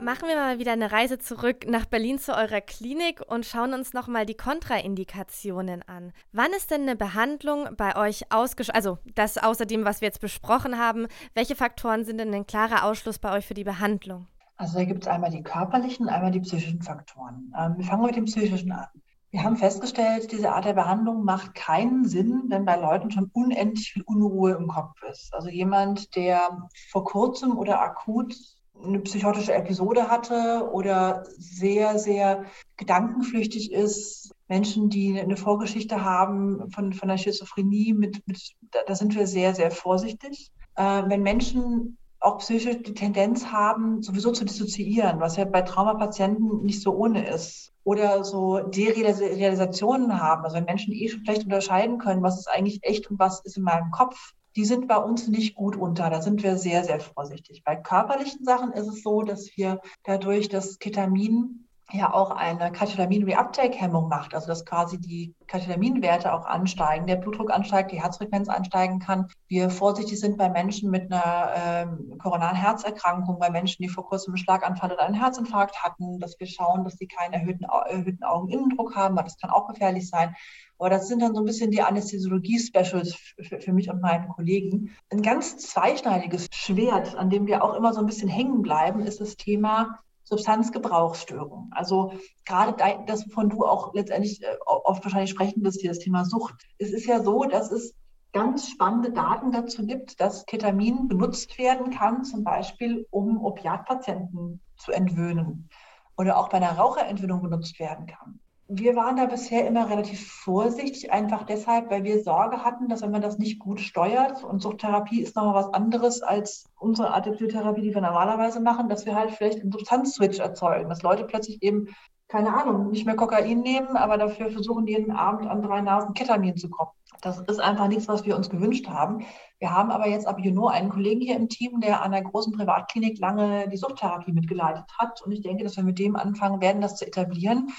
Machen wir mal wieder eine Reise zurück nach Berlin zu eurer Klinik und schauen uns nochmal die Kontraindikationen an. Wann ist denn eine Behandlung bei euch ausgeschlossen? Also das außer dem, was wir jetzt besprochen haben, welche Faktoren sind denn ein klarer Ausschluss bei euch für die Behandlung? Also da gibt es einmal die körperlichen, einmal die psychischen Faktoren. Ähm, wir fangen mit dem psychischen an. Wir haben festgestellt, diese Art der Behandlung macht keinen Sinn, wenn bei Leuten schon unendlich viel Unruhe im Kopf ist. Also jemand, der vor kurzem oder akut eine psychotische Episode hatte oder sehr, sehr gedankenflüchtig ist. Menschen, die eine Vorgeschichte haben von, von der Schizophrenie, mit, mit, da sind wir sehr, sehr vorsichtig. Äh, wenn Menschen auch psychisch die Tendenz haben, sowieso zu dissoziieren, was ja bei Traumapatienten nicht so ohne ist. Oder so Derealisationen haben, also wenn Menschen eh schon schlecht unterscheiden können, was ist eigentlich echt und was ist in meinem Kopf, die sind bei uns nicht gut unter. Da sind wir sehr, sehr vorsichtig. Bei körperlichen Sachen ist es so, dass wir dadurch das Ketamin ja auch eine Katalamin-Reuptake-Hemmung macht, also dass quasi die Katalaminwerte auch ansteigen, der Blutdruck ansteigt, die Herzfrequenz ansteigen kann. Wir vorsichtig sind bei Menschen mit einer ähm, koronaren Herzerkrankung, bei Menschen, die vor kurzem einen Schlaganfall oder einen Herzinfarkt hatten, dass wir schauen, dass sie keinen erhöhten, erhöhten Augeninnendruck haben, weil das kann auch gefährlich sein. Aber das sind dann so ein bisschen die Anästhesiologie-Specials für mich und meinen Kollegen. Ein ganz zweischneidiges Schwert, an dem wir auch immer so ein bisschen hängen bleiben, ist das Thema Substanzgebrauchsstörung. Also gerade das, wovon du auch letztendlich äh, oft wahrscheinlich sprechen wirst, hier das Thema Sucht. Es ist ja so, dass es ganz spannende Daten dazu gibt, dass Ketamin benutzt werden kann, zum Beispiel um Opiatpatienten zu entwöhnen oder auch bei einer Raucherentwöhnung benutzt werden kann wir waren da bisher immer relativ vorsichtig, einfach deshalb, weil wir Sorge hatten, dass wenn man das nicht gut steuert, und Suchttherapie ist nochmal was anderes als unsere Art der Psychotherapie, die wir normalerweise machen, dass wir halt vielleicht einen Substanzswitch erzeugen, dass Leute plötzlich eben, keine Ahnung, nicht mehr Kokain nehmen, aber dafür versuchen, jeden Abend an drei Nasen Ketamin zu kommen. Das ist einfach nichts, was wir uns gewünscht haben. Wir haben aber jetzt ab Juno einen Kollegen hier im Team, der an einer großen Privatklinik lange die Suchttherapie mitgeleitet hat. Und ich denke, dass wir mit dem anfangen werden, das zu etablieren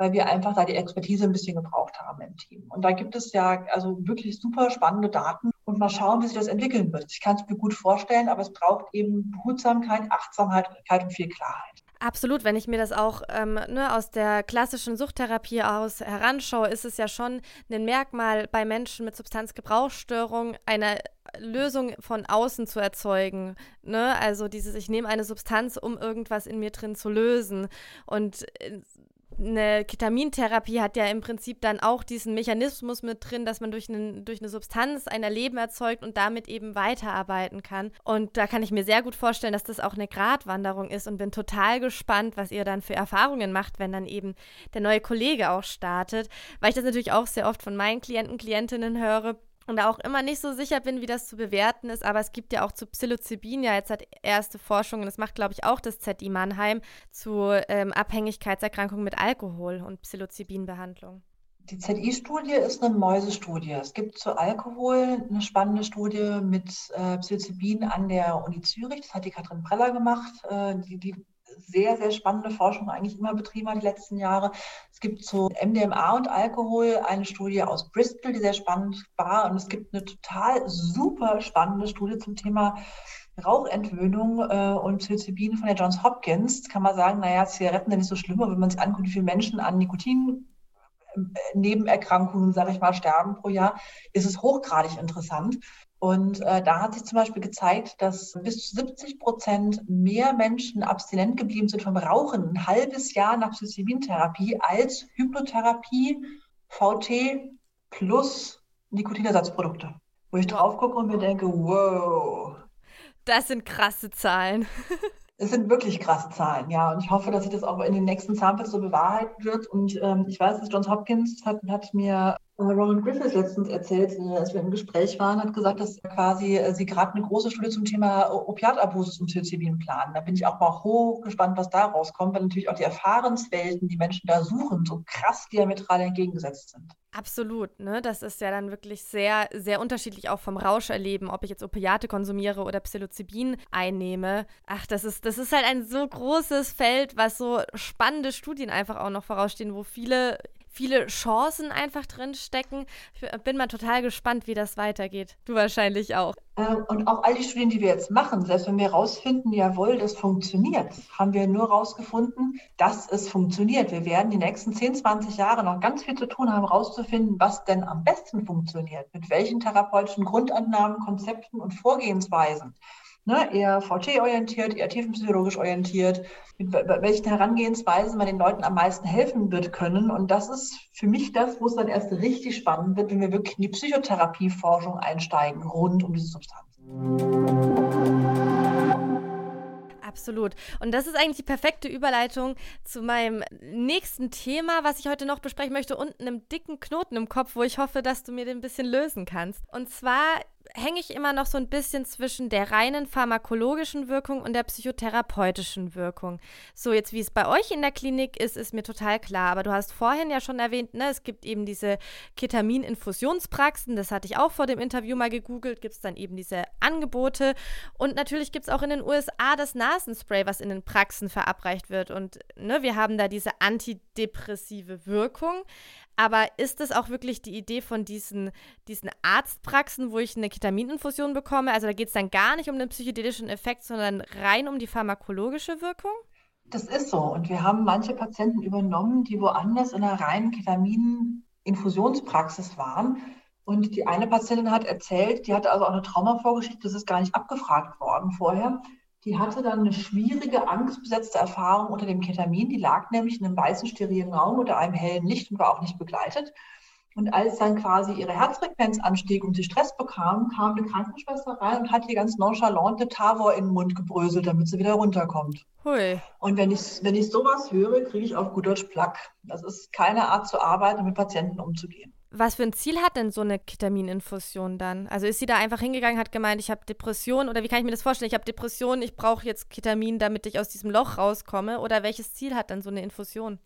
weil wir einfach da die Expertise ein bisschen gebraucht haben im Team. Und da gibt es ja also wirklich super spannende Daten und mal schauen, wie sich das entwickeln wird. Ich kann es mir gut vorstellen, aber es braucht eben Behutsamkeit, Achtsamkeit und viel Klarheit. Absolut, wenn ich mir das auch ähm, ne, aus der klassischen Suchttherapie aus heranschaue, ist es ja schon ein Merkmal bei Menschen mit Substanzgebrauchsstörung, eine Lösung von außen zu erzeugen. Ne? Also dieses, ich nehme eine Substanz, um irgendwas in mir drin zu lösen. Und äh, eine Ketamintherapie hat ja im Prinzip dann auch diesen Mechanismus mit drin, dass man durch, einen, durch eine Substanz ein Erleben erzeugt und damit eben weiterarbeiten kann. Und da kann ich mir sehr gut vorstellen, dass das auch eine Gratwanderung ist und bin total gespannt, was ihr dann für Erfahrungen macht, wenn dann eben der neue Kollege auch startet, weil ich das natürlich auch sehr oft von meinen Klienten, Klientinnen höre und da auch immer nicht so sicher bin, wie das zu bewerten ist. Aber es gibt ja auch zu Psilocybin ja jetzt hat erste Forschung und das macht, glaube ich, auch das ZI Mannheim zu ähm, Abhängigkeitserkrankungen mit Alkohol und Psilocybin-Behandlung. Die ZI-Studie ist eine Mäusestudie. Es gibt zu Alkohol eine spannende Studie mit äh, Psilocybin an der Uni Zürich. Das hat die Katrin Preller gemacht. Äh, die, die sehr, sehr spannende Forschung eigentlich immer betrieben hat die letzten Jahre. Es gibt zu MDMA und Alkohol eine Studie aus Bristol, die sehr spannend war. Und es gibt eine total super spannende Studie zum Thema Rauchentwöhnung äh, und Psilocybin von der Johns Hopkins. Kann man sagen, naja, Zigaretten sind nicht so schlimm, aber wenn man sich anguckt, wie viele Menschen an Nikotin äh, Nebenerkrankungen, sage ich mal, sterben pro Jahr, ist es hochgradig interessant. Und äh, da hat sich zum Beispiel gezeigt, dass bis zu 70 Prozent mehr Menschen abstinent geblieben sind vom Rauchen ein halbes Jahr nach Psilocybin-Therapie als Hypnotherapie VT plus Nikotinersatzprodukte. Wo ich drauf gucke und mir denke, wow. Das sind krasse Zahlen. Es sind wirklich krasse Zahlen, ja. Und ich hoffe, dass sich das auch in den nächsten Samples so bewahrheiten wird. Und ähm, ich weiß, dass Johns Hopkins hat, hat mir Roland Griffiths letztens erzählt, äh, als wir im Gespräch waren, hat gesagt, dass quasi äh, sie gerade eine große Studie zum Thema Opiatabusus und Psilocybin planen. Da bin ich auch mal hochgespannt, was da rauskommt, weil natürlich auch die Erfahrenswelten, die Menschen da suchen, so krass diametral entgegengesetzt sind. Absolut, ne? Das ist ja dann wirklich sehr, sehr unterschiedlich auch vom Rauscherleben, ob ich jetzt Opiate konsumiere oder Psilocybin einnehme. Ach, das ist, das ist halt ein so großes Feld, was so spannende Studien einfach auch noch vorausstehen, wo viele viele Chancen einfach drin stecken. Ich bin mal total gespannt, wie das weitergeht. Du wahrscheinlich auch. Ähm, und auch all die Studien, die wir jetzt machen, selbst wenn wir herausfinden, jawohl, das funktioniert, haben wir nur herausgefunden, dass es funktioniert. Wir werden die nächsten 10, 20 Jahre noch ganz viel zu tun haben, herauszufinden, was denn am besten funktioniert, mit welchen therapeutischen Grundannahmen, Konzepten und Vorgehensweisen ne, eher VT-orientiert, eher tiefenpsychologisch orientiert, mit welchen Herangehensweisen man den Leuten am meisten helfen wird können. Und das ist für mich das, wo es dann erst richtig spannend wird, wenn wir wirklich in die Psychotherapieforschung einsteigen rund um diese Substanz. Absolut. Und das ist eigentlich die perfekte Überleitung zu meinem nächsten Thema, was ich heute noch besprechen möchte, und einem dicken Knoten im Kopf, wo ich hoffe, dass du mir den ein bisschen lösen kannst. Und zwar hänge ich immer noch so ein bisschen zwischen der reinen pharmakologischen Wirkung und der psychotherapeutischen Wirkung. So, jetzt wie es bei euch in der Klinik ist, ist mir total klar. Aber du hast vorhin ja schon erwähnt, ne, es gibt eben diese Ketamin-Infusionspraxen. Das hatte ich auch vor dem Interview mal gegoogelt. Gibt es dann eben diese Angebote. Und natürlich gibt es auch in den USA das Nasenspray, was in den Praxen verabreicht wird. Und ne, wir haben da diese antidepressive Wirkung. Aber ist es auch wirklich die Idee von diesen, diesen Arztpraxen, wo ich eine Ketamininfusion bekomme? Also da geht es dann gar nicht um den psychedelischen Effekt, sondern rein um die pharmakologische Wirkung? Das ist so. Und wir haben manche Patienten übernommen, die woanders in einer reinen Ketamininfusionspraxis waren. Und die eine Patientin hat erzählt, die hatte also auch eine Traumavorgeschichte, das ist gar nicht abgefragt worden vorher. Die hatte dann eine schwierige, angstbesetzte Erfahrung unter dem Ketamin. Die lag nämlich in einem weißen, sterilen Raum unter einem hellen Licht und war auch nicht begleitet. Und als dann quasi ihre Herzfrequenz anstieg und sie Stress bekam, kam eine Krankenschwester rein und hat ihr ganz nonchalante Tavor in den Mund gebröselt, damit sie wieder runterkommt. Hui. Und wenn ich, wenn ich sowas höre, kriege ich auf gut Deutsch Plack. Das ist keine Art zu arbeiten, mit Patienten umzugehen. Was für ein Ziel hat denn so eine Ketamininfusion dann? Also ist sie da einfach hingegangen, hat gemeint, ich habe Depression oder wie kann ich mir das vorstellen? Ich habe Depression, ich brauche jetzt Ketamin, damit ich aus diesem Loch rauskomme oder welches Ziel hat dann so eine Infusion?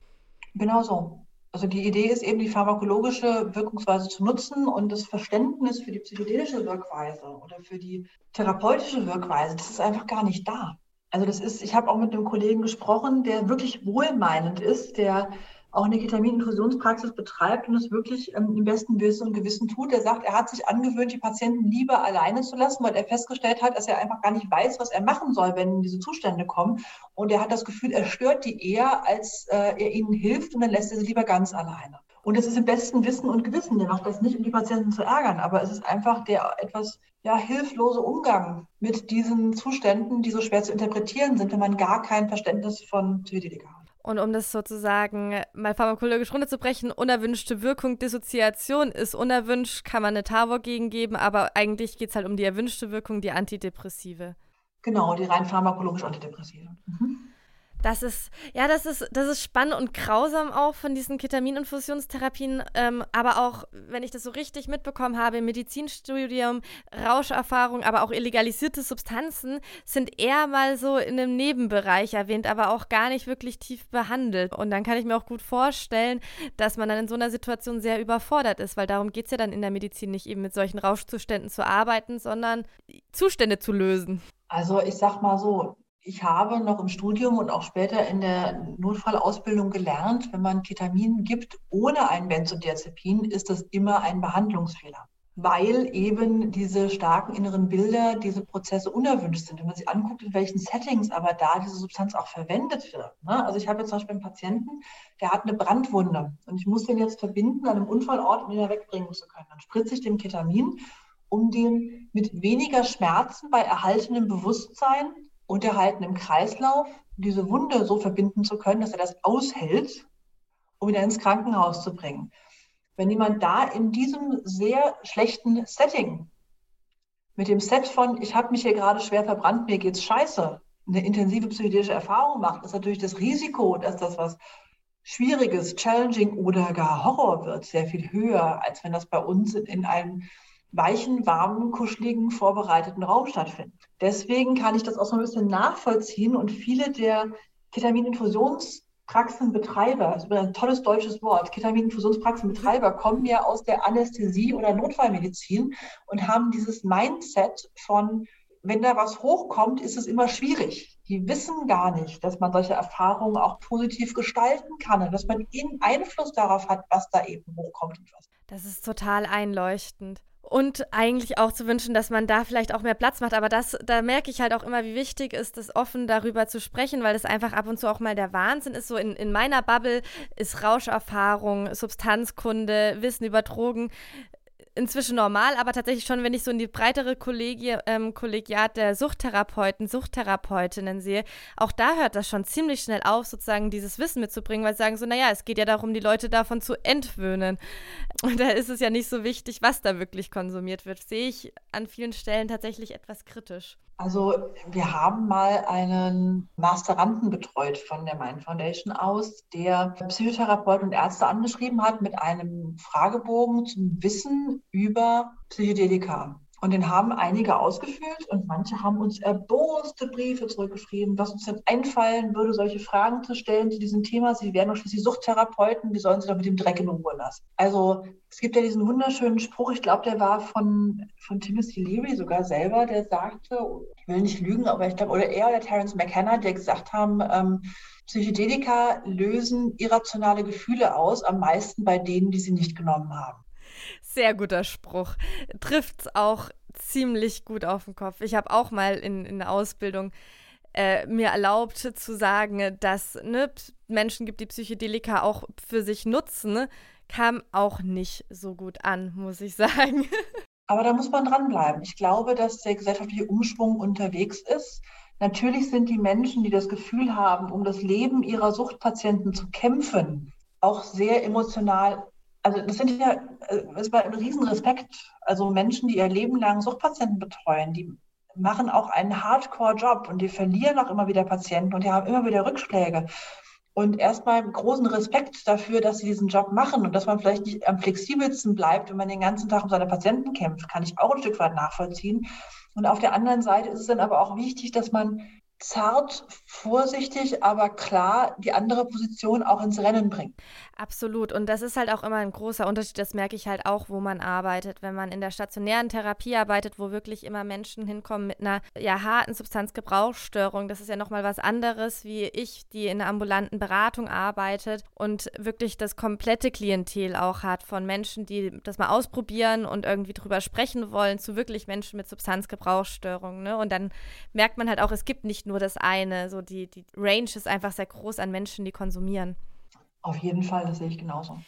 Genau so. Also die Idee ist eben, die pharmakologische Wirkungsweise zu nutzen und das Verständnis für die psychedelische Wirkweise oder für die therapeutische Wirkweise, das ist einfach gar nicht da. Also das ist, ich habe auch mit einem Kollegen gesprochen, der wirklich wohlmeinend ist, der auch eine Ketamininfusionspraxis betreibt und es wirklich ähm, im besten Wissen und Gewissen tut. Er sagt, er hat sich angewöhnt, die Patienten lieber alleine zu lassen, weil er festgestellt hat, dass er einfach gar nicht weiß, was er machen soll, wenn diese Zustände kommen. Und er hat das Gefühl, er stört die eher, als äh, er ihnen hilft und dann lässt er sie lieber ganz alleine. Und es ist im besten Wissen und Gewissen. Der macht das nicht, um die Patienten zu ärgern, aber es ist einfach der etwas ja, hilflose Umgang mit diesen Zuständen, die so schwer zu interpretieren sind, wenn man gar kein Verständnis von Psychedelika hat. Und um das sozusagen mal pharmakologisch runterzubrechen, unerwünschte Wirkung, Dissoziation ist unerwünscht, kann man eine Tavor gegengeben, aber eigentlich geht es halt um die erwünschte Wirkung, die Antidepressive. Genau, die rein pharmakologisch Antidepressive. Mhm. Das ist, ja, das ist, das ist spannend und grausam auch von diesen Ketamininfusionstherapien. Ähm, aber auch, wenn ich das so richtig mitbekommen habe, im Medizinstudium, Rauscherfahrung, aber auch illegalisierte Substanzen sind eher mal so in einem Nebenbereich erwähnt, aber auch gar nicht wirklich tief behandelt. Und dann kann ich mir auch gut vorstellen, dass man dann in so einer Situation sehr überfordert ist, weil darum geht es ja dann in der Medizin nicht eben mit solchen Rauschzuständen zu arbeiten, sondern Zustände zu lösen. Also ich sag mal so, ich habe noch im Studium und auch später in der Notfallausbildung gelernt, wenn man Ketamin gibt ohne ein Benzodiazepin, ist das immer ein Behandlungsfehler, weil eben diese starken inneren Bilder, diese Prozesse unerwünscht sind. Wenn man sich anguckt, in welchen Settings aber da diese Substanz auch verwendet wird. Ne? Also ich habe jetzt zum Beispiel einen Patienten, der hat eine Brandwunde und ich muss den jetzt verbinden an einem Unfallort, um ihn da wegbringen zu können. Dann spritze ich dem Ketamin, um den mit weniger Schmerzen bei erhaltenem Bewusstsein unterhalten im Kreislauf, diese Wunde so verbinden zu können, dass er das aushält, um ihn ins Krankenhaus zu bringen. Wenn jemand da in diesem sehr schlechten Setting mit dem Set von, ich habe mich hier gerade schwer verbrannt, mir geht's scheiße, eine intensive psychedelische Erfahrung macht, ist natürlich das Risiko, dass das was Schwieriges, Challenging oder gar Horror wird, sehr viel höher, als wenn das bei uns in einem weichen, warmen, kuscheligen, vorbereiteten Raum stattfinden. Deswegen kann ich das auch so ein bisschen nachvollziehen und viele der Ketamininfusionspraxenbetreiber, das ist ein tolles deutsches Wort, Ketamininfusionspraxenbetreiber kommen ja aus der Anästhesie oder Notfallmedizin und haben dieses Mindset von, wenn da was hochkommt, ist es immer schwierig. Die wissen gar nicht, dass man solche Erfahrungen auch positiv gestalten kann und dass man Einfluss darauf hat, was da eben hochkommt und was. Das ist total einleuchtend und eigentlich auch zu wünschen, dass man da vielleicht auch mehr Platz macht. Aber das, da merke ich halt auch immer, wie wichtig ist es, offen darüber zu sprechen, weil das einfach ab und zu auch mal der Wahnsinn ist. So in, in meiner Bubble ist Rauscherfahrung, Substanzkunde, Wissen über Drogen inzwischen normal, aber tatsächlich schon, wenn ich so in die breitere Kollegie, ähm, Kollegiat der Suchttherapeuten, Suchttherapeutinnen sehe, auch da hört das schon ziemlich schnell auf, sozusagen dieses Wissen mitzubringen, weil sie sagen so, naja, es geht ja darum, die Leute davon zu entwöhnen. Und da ist es ja nicht so wichtig, was da wirklich konsumiert wird. Sehe ich an vielen Stellen tatsächlich etwas kritisch. Also wir haben mal einen Masteranden betreut von der Mind Foundation aus, der Psychotherapeuten und Ärzte angeschrieben hat mit einem Fragebogen zum Wissen über Psychedelika. Und den haben einige ausgefüllt und manche haben uns erboste Briefe zurückgeschrieben, was uns denn einfallen würde, solche Fragen zu stellen zu diesem Thema. Sie wären doch schließlich Suchttherapeuten, wie sollen sie doch mit dem Dreck in Ruhe lassen? Also es gibt ja diesen wunderschönen Spruch, ich glaube, der war von, von Timothy Leary sogar selber, der sagte, ich will nicht lügen, aber ich glaube, oder er oder Terence McKenna, der gesagt haben, ähm, Psychedelika lösen irrationale Gefühle aus, am meisten bei denen, die sie nicht genommen haben. Sehr guter Spruch. Trifft es auch ziemlich gut auf den Kopf. Ich habe auch mal in, in der Ausbildung äh, mir erlaubt zu sagen, dass ne, Menschen gibt, die Psychedelika auch für sich nutzen, kam auch nicht so gut an, muss ich sagen. Aber da muss man dranbleiben. Ich glaube, dass der gesellschaftliche Umschwung unterwegs ist. Natürlich sind die Menschen, die das Gefühl haben, um das Leben ihrer Suchtpatienten zu kämpfen, auch sehr emotional also das sind ja, es war ein Riesenrespekt. Also Menschen, die ihr Leben lang Suchtpatienten betreuen, die machen auch einen Hardcore-Job und die verlieren auch immer wieder Patienten und die haben immer wieder Rückschläge. Und erstmal großen Respekt dafür, dass sie diesen Job machen und dass man vielleicht nicht am flexibelsten bleibt, wenn man den ganzen Tag um seine Patienten kämpft, kann ich auch ein Stück weit nachvollziehen. Und auf der anderen Seite ist es dann aber auch wichtig, dass man zart, vorsichtig, aber klar die andere Position auch ins Rennen bringt. Absolut. Und das ist halt auch immer ein großer Unterschied. Das merke ich halt auch, wo man arbeitet. Wenn man in der stationären Therapie arbeitet, wo wirklich immer Menschen hinkommen mit einer ja, harten Substanzgebrauchsstörung, das ist ja nochmal was anderes, wie ich, die in der ambulanten Beratung arbeitet und wirklich das komplette Klientel auch hat von Menschen, die das mal ausprobieren und irgendwie drüber sprechen wollen, zu wirklich Menschen mit Substanzgebrauchsstörungen. Ne? Und dann merkt man halt auch, es gibt nicht nur das eine. So die, die Range ist einfach sehr groß an Menschen, die konsumieren. Auf jeden Fall, das sehe ich genauso.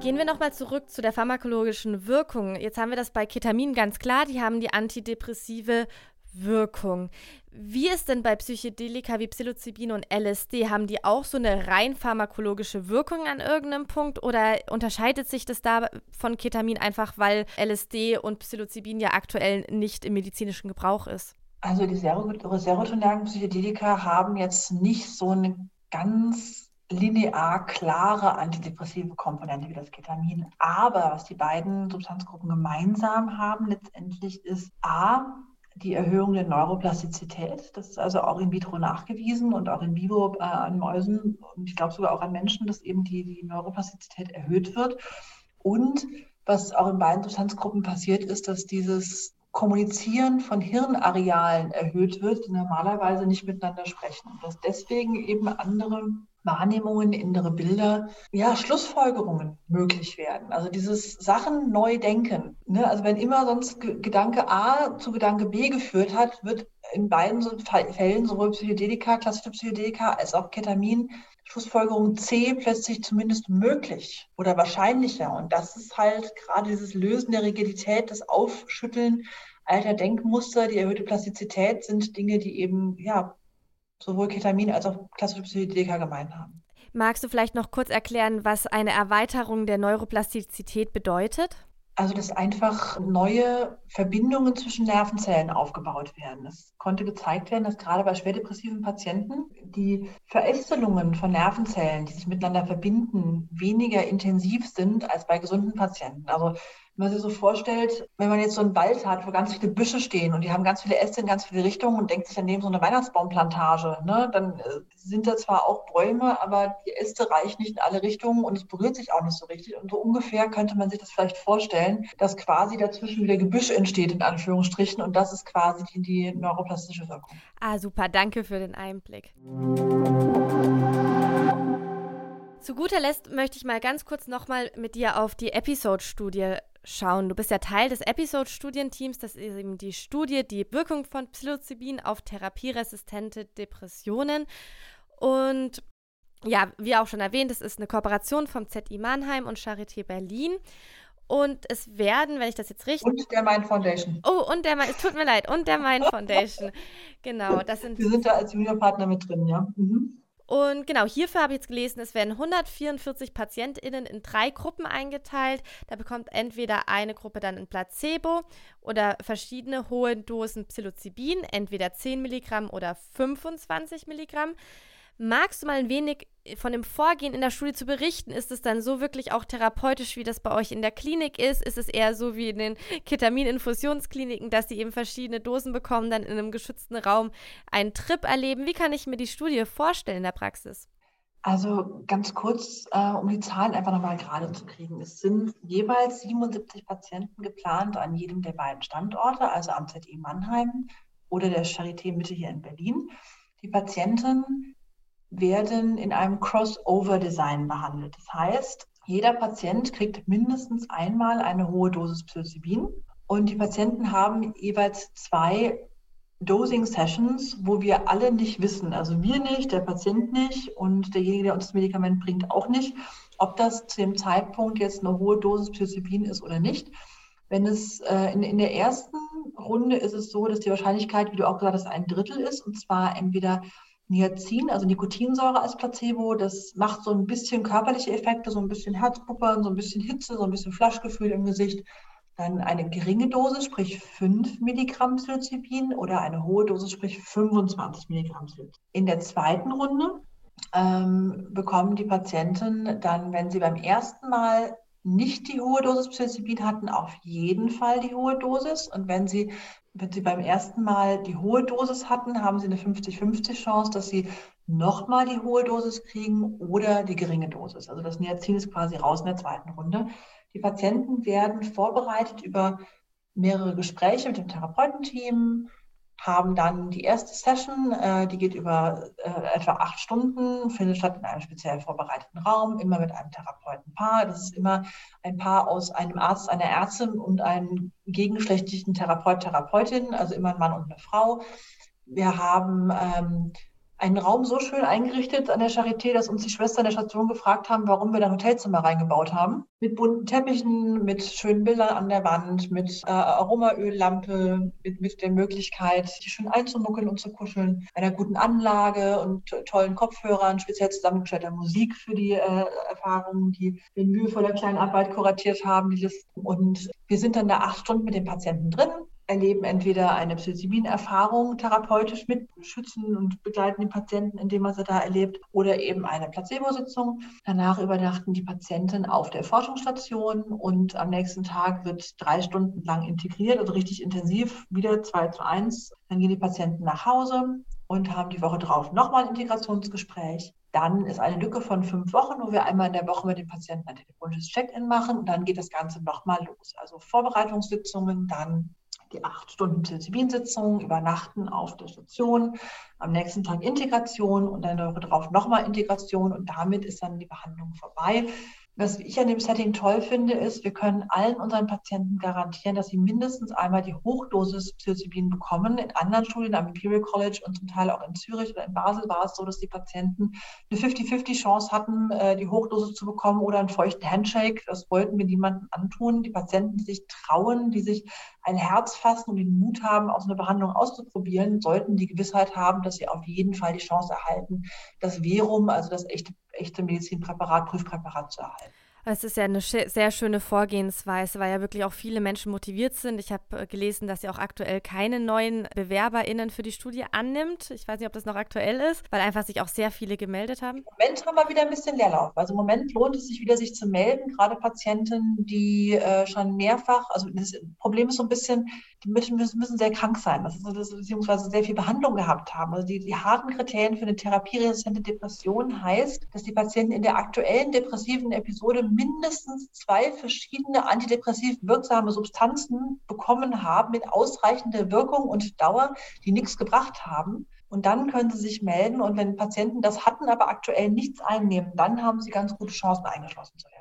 Gehen wir nochmal zurück zu der pharmakologischen Wirkung. Jetzt haben wir das bei Ketamin ganz klar, die haben die antidepressive Wirkung. Wie ist denn bei Psychedelika wie Psilocybin und LSD? Haben die auch so eine rein pharmakologische Wirkung an irgendeinem Punkt oder unterscheidet sich das da von Ketamin einfach, weil LSD und Psilocybin ja aktuell nicht im medizinischen Gebrauch ist? Also die serotonergen Psychedelika haben jetzt nicht so eine ganz linear klare antidepressive Komponente wie das Ketamin. Aber was die beiden Substanzgruppen gemeinsam haben letztendlich ist A, die Erhöhung der Neuroplastizität. Das ist also auch in vitro nachgewiesen und auch in vivo äh, an Mäusen und ich glaube sogar auch an Menschen, dass eben die, die Neuroplastizität erhöht wird. Und was auch in beiden Substanzgruppen passiert ist, dass dieses Kommunizieren von Hirnarealen erhöht wird, die normalerweise nicht miteinander sprechen. Und dass deswegen eben andere Wahrnehmungen, innere Bilder, ja, Schlussfolgerungen möglich werden. Also dieses Sachen neu denken. Ne? Also wenn immer sonst Gedanke A zu Gedanke B geführt hat, wird in beiden Fällen, sowohl Psychedelika, klassische Psychedelika als auch Ketamin, Schlussfolgerung C plötzlich zumindest möglich oder wahrscheinlicher. Und das ist halt gerade dieses Lösen der Rigidität, das Aufschütteln alter Denkmuster, die erhöhte Plastizität sind Dinge, die eben ja sowohl Ketamin als auch klassische Psychedelika gemeint haben. Magst du vielleicht noch kurz erklären, was eine Erweiterung der Neuroplastizität bedeutet? Also, dass einfach neue Verbindungen zwischen Nervenzellen aufgebaut werden. Es konnte gezeigt werden, dass gerade bei schwerdepressiven Patienten die Verästelungen von Nervenzellen, die sich miteinander verbinden, weniger intensiv sind als bei gesunden Patienten. Also wenn man sich so vorstellt, wenn man jetzt so einen Wald hat, wo ganz viele Büsche stehen und die haben ganz viele Äste in ganz viele Richtungen und denkt sich daneben so eine Weihnachtsbaumplantage, ne, dann äh, sind da zwar auch Bäume, aber die Äste reichen nicht in alle Richtungen und es berührt sich auch nicht so richtig. Und so ungefähr könnte man sich das vielleicht vorstellen, dass quasi dazwischen wieder Gebüsch entsteht, in Anführungsstrichen. Und das ist quasi die, die neuroplastische Wirkung. Ah, super. Danke für den Einblick. Zu guter Letzt möchte ich mal ganz kurz nochmal mit dir auf die Episode-Studie schauen. Du bist ja Teil des Episode-Studienteams. Das ist eben die Studie, die Wirkung von Psilocybin auf therapieresistente Depressionen. Und ja, wie auch schon erwähnt, es ist eine Kooperation vom ZI Mannheim und Charité Berlin. Und es werden, wenn ich das jetzt richtig. Und der Mind Foundation. Oh, und der Mind, es tut mir leid, und der Mind Foundation. genau, das sind. Wir sind da als Juniorpartner mit drin, ja. Mhm. Und genau, hierfür habe ich jetzt gelesen, es werden 144 PatientInnen in drei Gruppen eingeteilt. Da bekommt entweder eine Gruppe dann ein Placebo oder verschiedene hohe Dosen Psilocybin, entweder 10 Milligramm oder 25 Milligramm. Magst du mal ein wenig von dem Vorgehen in der Studie zu berichten? Ist es dann so wirklich auch therapeutisch, wie das bei euch in der Klinik ist? Ist es eher so wie in den Ketamin-Infusionskliniken, dass sie eben verschiedene Dosen bekommen, dann in einem geschützten Raum einen Trip erleben? Wie kann ich mir die Studie vorstellen in der Praxis? Also ganz kurz, äh, um die Zahlen einfach nochmal gerade zu kriegen. Es sind jeweils 77 Patienten geplant an jedem der beiden Standorte, also am ZI Mannheim oder der Charité Mitte hier in Berlin. Die Patienten werden in einem Crossover-Design behandelt. Das heißt, jeder Patient kriegt mindestens einmal eine hohe Dosis Psilocybin und die Patienten haben jeweils zwei Dosing Sessions, wo wir alle nicht wissen, also wir nicht, der Patient nicht und derjenige, der uns das Medikament bringt, auch nicht, ob das zu dem Zeitpunkt jetzt eine hohe Dosis Psilocybin ist oder nicht. Wenn es äh, in, in der ersten Runde ist es so, dass die Wahrscheinlichkeit, wie du auch gesagt hast, ein Drittel ist und zwar entweder Niacin, also Nikotinsäure als Placebo. Das macht so ein bisschen körperliche Effekte, so ein bisschen Herzpuppern, so ein bisschen Hitze, so ein bisschen Flaschgefühl im Gesicht. Dann eine geringe Dosis, sprich 5 Milligramm Psilocybin oder eine hohe Dosis, sprich 25 Milligramm Psilocybin. In der zweiten Runde ähm, bekommen die Patienten dann, wenn sie beim ersten Mal nicht die hohe Dosis Psilocybin hatten, auf jeden Fall die hohe Dosis. Und wenn sie wenn Sie beim ersten Mal die hohe Dosis hatten, haben Sie eine 50-50 Chance, dass Sie nochmal die hohe Dosis kriegen oder die geringe Dosis. Also das Niacin ist quasi raus in der zweiten Runde. Die Patienten werden vorbereitet über mehrere Gespräche mit dem Therapeutenteam, haben dann die erste Session, äh, die geht über äh, etwa acht Stunden, findet statt in einem speziell vorbereiteten Raum, immer mit einem Therapeutenpaar. Das ist immer ein Paar aus einem Arzt, einer Ärztin und einem gegengeschlechtlichen Therapeut, Therapeutin, also immer ein Mann und eine Frau. Wir haben ähm, einen Raum so schön eingerichtet an der Charité, dass uns die Schwestern der Station gefragt haben, warum wir da ein Hotelzimmer reingebaut haben. Mit bunten Teppichen, mit schönen Bildern an der Wand, mit äh, Aromaöllampe, mit, mit der Möglichkeit, sich schön einzumuckeln und zu kuscheln, einer guten Anlage und tollen Kopfhörern, speziell zusammengestellter Musik für die äh, Erfahrungen, die wir in mühevoller Kleinarbeit kuratiert haben. Die Listen. Und wir sind dann da acht Stunden mit den Patienten drin, erleben entweder eine Psilocybin-Erfahrung therapeutisch mit, schützen und begleiten die Patienten in dem, was er da erlebt, oder eben eine Placebo-Sitzung. Danach übernachten die Patienten auf der Forschungsstation und am nächsten Tag wird drei Stunden lang integriert, also richtig intensiv, wieder zwei zu eins. Dann gehen die Patienten nach Hause und haben die Woche drauf nochmal ein Integrationsgespräch. Dann ist eine Lücke von fünf Wochen, wo wir einmal in der Woche mit den Patienten ein telefonisches Check-in machen und dann geht das Ganze nochmal los. Also Vorbereitungssitzungen, dann die acht Stunden Psilocybin-Sitzung, übernachten auf der Station, am nächsten Tag Integration und dann darauf nochmal Integration und damit ist dann die Behandlung vorbei. Was ich an dem Setting toll finde, ist, wir können allen unseren Patienten garantieren, dass sie mindestens einmal die Hochdosis Psilocybin bekommen. In anderen Studien am Imperial College und zum Teil auch in Zürich oder in Basel war es so, dass die Patienten eine 50-50 Chance hatten, äh, die Hochdosis zu bekommen oder einen feuchten Handshake. Das wollten wir niemandem antun. Die Patienten, die sich trauen, die sich ein Herz fassen und den Mut haben, aus einer Behandlung auszuprobieren, sollten die Gewissheit haben, dass sie auf jeden Fall die Chance erhalten, das Verum, also das echte, echte Medizinpräparat, Prüfpräparat zu erhalten. Es ist ja eine sehr schöne Vorgehensweise, weil ja wirklich auch viele Menschen motiviert sind. Ich habe äh, gelesen, dass sie auch aktuell keine neuen BewerberInnen für die Studie annimmt. Ich weiß nicht, ob das noch aktuell ist, weil einfach sich auch sehr viele gemeldet haben. Im Moment haben wir wieder ein bisschen Leerlauf. Also im Moment lohnt es sich wieder, sich zu melden, gerade Patienten, die äh, schon mehrfach, also das Problem ist so ein bisschen, die müssen, müssen sehr krank sein, beziehungsweise sehr viel Behandlung gehabt haben. Also die, die harten Kriterien für eine therapieresistente Depression heißt, dass die Patienten in der aktuellen depressiven Episode mindestens zwei verschiedene antidepressiv wirksame Substanzen bekommen haben mit ausreichender Wirkung und Dauer, die nichts gebracht haben. Und dann können sie sich melden. Und wenn Patienten das hatten, aber aktuell nichts einnehmen, dann haben sie ganz gute Chancen, eingeschlossen zu werden.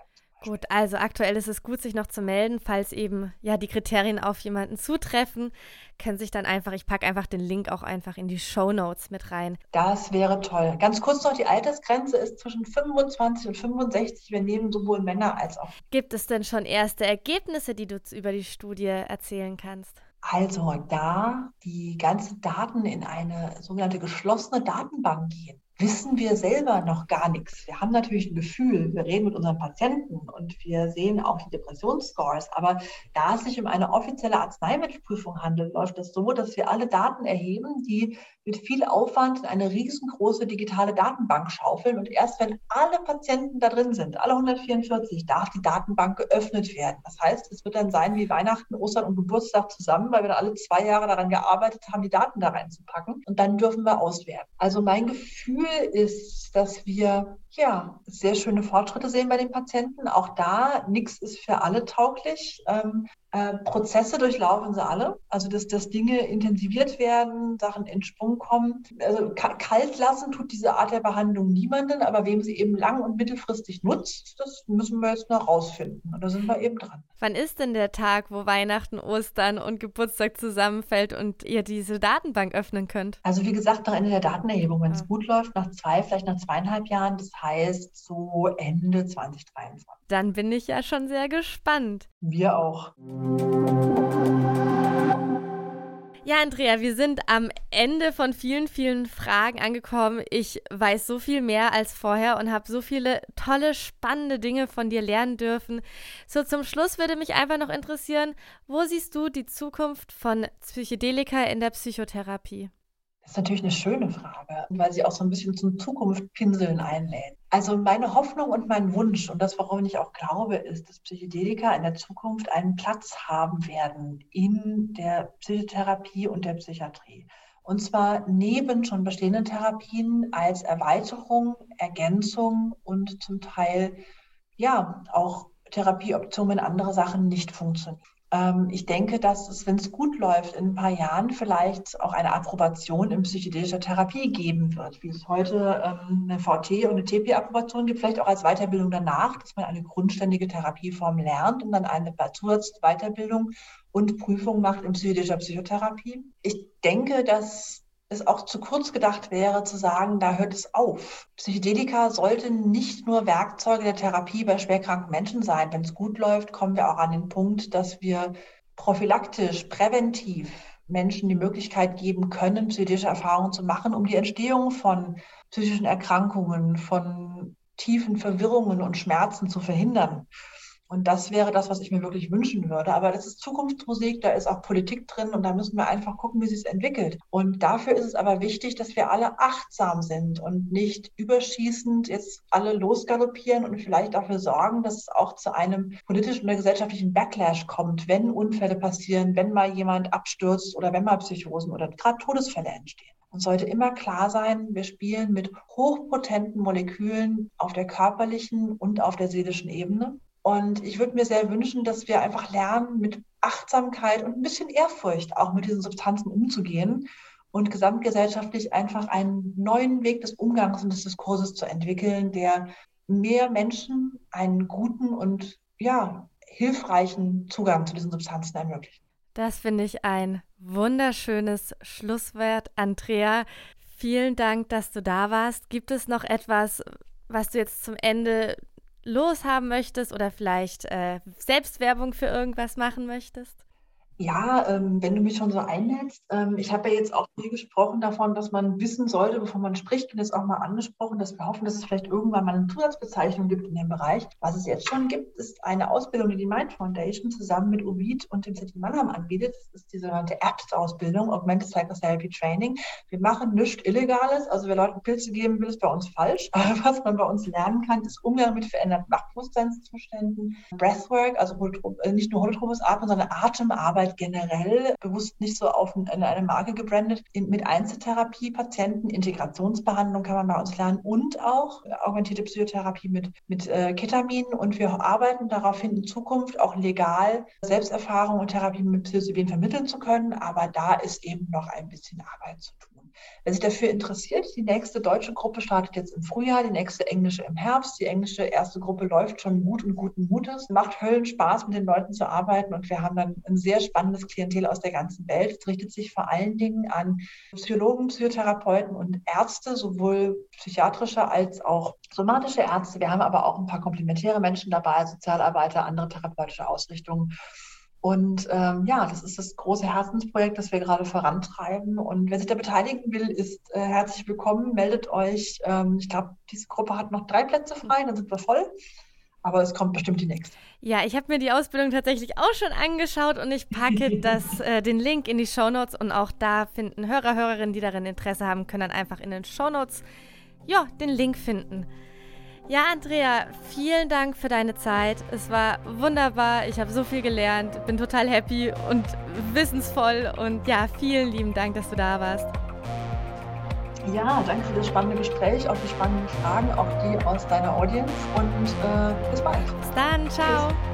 Gut, also aktuell ist es gut, sich noch zu melden, falls eben ja die Kriterien auf jemanden zutreffen, können sich dann einfach, ich packe einfach den Link auch einfach in die Show Notes mit rein. Das wäre toll. Ganz kurz noch, die Altersgrenze ist zwischen 25 und 65. Wir nehmen sowohl Männer als auch. Gibt es denn schon erste Ergebnisse, die du über die Studie erzählen kannst? Also da die ganzen Daten in eine sogenannte geschlossene Datenbank gehen, wissen wir selber noch gar nichts. Wir haben natürlich ein Gefühl, wir reden mit unseren Patienten und wir sehen auch die Depressionsscores, aber da es sich um eine offizielle Arzneimittelprüfung handelt, läuft es das so, dass wir alle Daten erheben, die mit viel Aufwand in eine riesengroße digitale Datenbank schaufeln und erst wenn alle Patienten da drin sind, alle 144, darf die Datenbank geöffnet werden. Das heißt, es wird dann sein wie Weihnachten, Ostern und Geburtstag zusammen, weil wir da alle zwei Jahre daran gearbeitet haben, die Daten da reinzupacken und dann dürfen wir auswerten. Also mein Gefühl ist, dass wir ja sehr schöne Fortschritte sehen bei den Patienten. Auch da, nichts ist für alle tauglich. Ähm, äh, Prozesse durchlaufen sie alle. Also, dass, dass Dinge intensiviert werden, Sachen in Sprung kommen. Also, kalt lassen tut diese Art der Behandlung niemanden, aber wem sie eben lang- und mittelfristig nutzt, das müssen wir jetzt noch rausfinden. Und da sind wir eben dran. Wann ist denn der Tag, wo Weihnachten, Ostern und Geburtstag zusammenfällt und ihr diese Datenbank öffnen könnt? Also, wie gesagt, nach Ende der Datenerhebung, wenn es ja. gut läuft, nach zwei, vielleicht nach zweieinhalb Jahren. Das heißt, so Ende 2023. Dann bin ich ja schon sehr gespannt. Wir auch. Ja, Andrea, wir sind am Ende von vielen, vielen Fragen angekommen. Ich weiß so viel mehr als vorher und habe so viele tolle, spannende Dinge von dir lernen dürfen. So zum Schluss würde mich einfach noch interessieren, wo siehst du die Zukunft von Psychedelika in der Psychotherapie? Das ist natürlich eine schöne Frage, weil sie auch so ein bisschen zum Zukunftspinseln einlädt. Also meine Hoffnung und mein Wunsch und das, worauf ich auch glaube, ist, dass Psychedelika in der Zukunft einen Platz haben werden in der Psychotherapie und der Psychiatrie. Und zwar neben schon bestehenden Therapien als Erweiterung, Ergänzung und zum Teil ja auch Therapieoptionen, wenn andere Sachen nicht funktionieren. Ähm, ich denke, dass es, wenn es gut läuft, in ein paar Jahren vielleicht auch eine Approbation in psychedelischer Therapie geben wird, wie es heute ähm, eine VT- und eine TP-Approbation gibt, vielleicht auch als Weiterbildung danach, dass man eine grundständige Therapieform lernt und dann eine Zusatzweiterbildung und Prüfung macht in psychedelischer Psychotherapie. Ich denke, dass es auch zu kurz gedacht wäre, zu sagen, da hört es auf. Psychedelika sollten nicht nur Werkzeuge der Therapie bei schwerkranken Menschen sein. Wenn es gut läuft, kommen wir auch an den Punkt, dass wir prophylaktisch, präventiv Menschen die Möglichkeit geben können, psychedelische Erfahrungen zu machen, um die Entstehung von psychischen Erkrankungen, von tiefen Verwirrungen und Schmerzen zu verhindern. Und das wäre das, was ich mir wirklich wünschen würde. Aber das ist Zukunftsmusik, da ist auch Politik drin und da müssen wir einfach gucken, wie sie es entwickelt. Und dafür ist es aber wichtig, dass wir alle achtsam sind und nicht überschießend jetzt alle losgaloppieren und vielleicht dafür sorgen, dass es auch zu einem politischen oder gesellschaftlichen Backlash kommt, wenn Unfälle passieren, wenn mal jemand abstürzt oder wenn mal Psychosen oder gerade Todesfälle entstehen. Uns sollte immer klar sein, wir spielen mit hochpotenten Molekülen auf der körperlichen und auf der seelischen Ebene. Und ich würde mir sehr wünschen, dass wir einfach lernen, mit Achtsamkeit und ein bisschen Ehrfurcht auch mit diesen Substanzen umzugehen und gesamtgesellschaftlich einfach einen neuen Weg des Umgangs und des Diskurses zu entwickeln, der mehr Menschen einen guten und ja, hilfreichen Zugang zu diesen Substanzen ermöglicht. Das finde ich ein wunderschönes Schlusswort, Andrea. Vielen Dank, dass du da warst. Gibt es noch etwas, was du jetzt zum Ende loshaben möchtest oder vielleicht äh, Selbstwerbung für irgendwas machen möchtest? Ja, ähm, wenn du mich schon so einlädst, ähm, ich habe ja jetzt auch viel gesprochen davon, dass man wissen sollte, bevor man spricht, und jetzt auch mal angesprochen, dass wir hoffen, dass es vielleicht irgendwann mal eine Zusatzbezeichnung gibt in dem Bereich. Was es jetzt schon gibt, ist eine Ausbildung, die die Mind Foundation zusammen mit Ovid und dem City Mannheim anbietet. Das ist die sogenannte APS-Ausbildung, Augmented Psychotherapy Training. Wir machen nichts Illegales, also wer Leuten Pilze geben will, ist bei uns falsch. Aber was man bei uns lernen kann, ist Umgang mit veränderten Wachbewusstseinszuständen, Breathwork, also äh, nicht nur holotropes Atmen, sondern Atemarbeit Arbeit generell bewusst nicht so auf eine Marke gebrandet. mit Einzeltherapie, Patienten, Integrationsbehandlung kann man bei uns lernen und auch augmentierte Psychotherapie mit, mit äh, Ketamin. Und wir arbeiten darauf hin, in Zukunft auch legal Selbsterfahrung und Therapie mit Psilocybin vermitteln zu können. Aber da ist eben noch ein bisschen Arbeit zu tun. Wer sich dafür interessiert, die nächste deutsche Gruppe startet jetzt im Frühjahr, die nächste englische im Herbst. Die englische erste Gruppe läuft schon gut und guten Mutes. Macht Höllen Spaß, mit den Leuten zu arbeiten und wir haben dann ein sehr spannendes Klientel aus der ganzen Welt. Es richtet sich vor allen Dingen an Psychologen, Psychotherapeuten und Ärzte, sowohl psychiatrische als auch somatische Ärzte. Wir haben aber auch ein paar komplementäre Menschen dabei, Sozialarbeiter, andere therapeutische Ausrichtungen. Und ähm, ja, das ist das große Herzensprojekt, das wir gerade vorantreiben. Und wer sich da beteiligen will, ist äh, herzlich willkommen. Meldet euch. Ähm, ich glaube, diese Gruppe hat noch drei Plätze frei, dann sind wir voll. Aber es kommt bestimmt die nächste. Ja, ich habe mir die Ausbildung tatsächlich auch schon angeschaut und ich packe das, äh, den Link in die Shownotes und auch da finden Hörer, Hörerinnen, die darin Interesse haben, können dann einfach in den Shownotes ja, den Link finden. Ja, Andrea, vielen Dank für deine Zeit. Es war wunderbar. Ich habe so viel gelernt, bin total happy und wissensvoll. Und ja, vielen lieben Dank, dass du da warst. Ja, danke für das spannende Gespräch, auch die spannenden Fragen, auch die aus deiner Audience. Und äh, bis bald. Bis dann, ciao. Tschüss.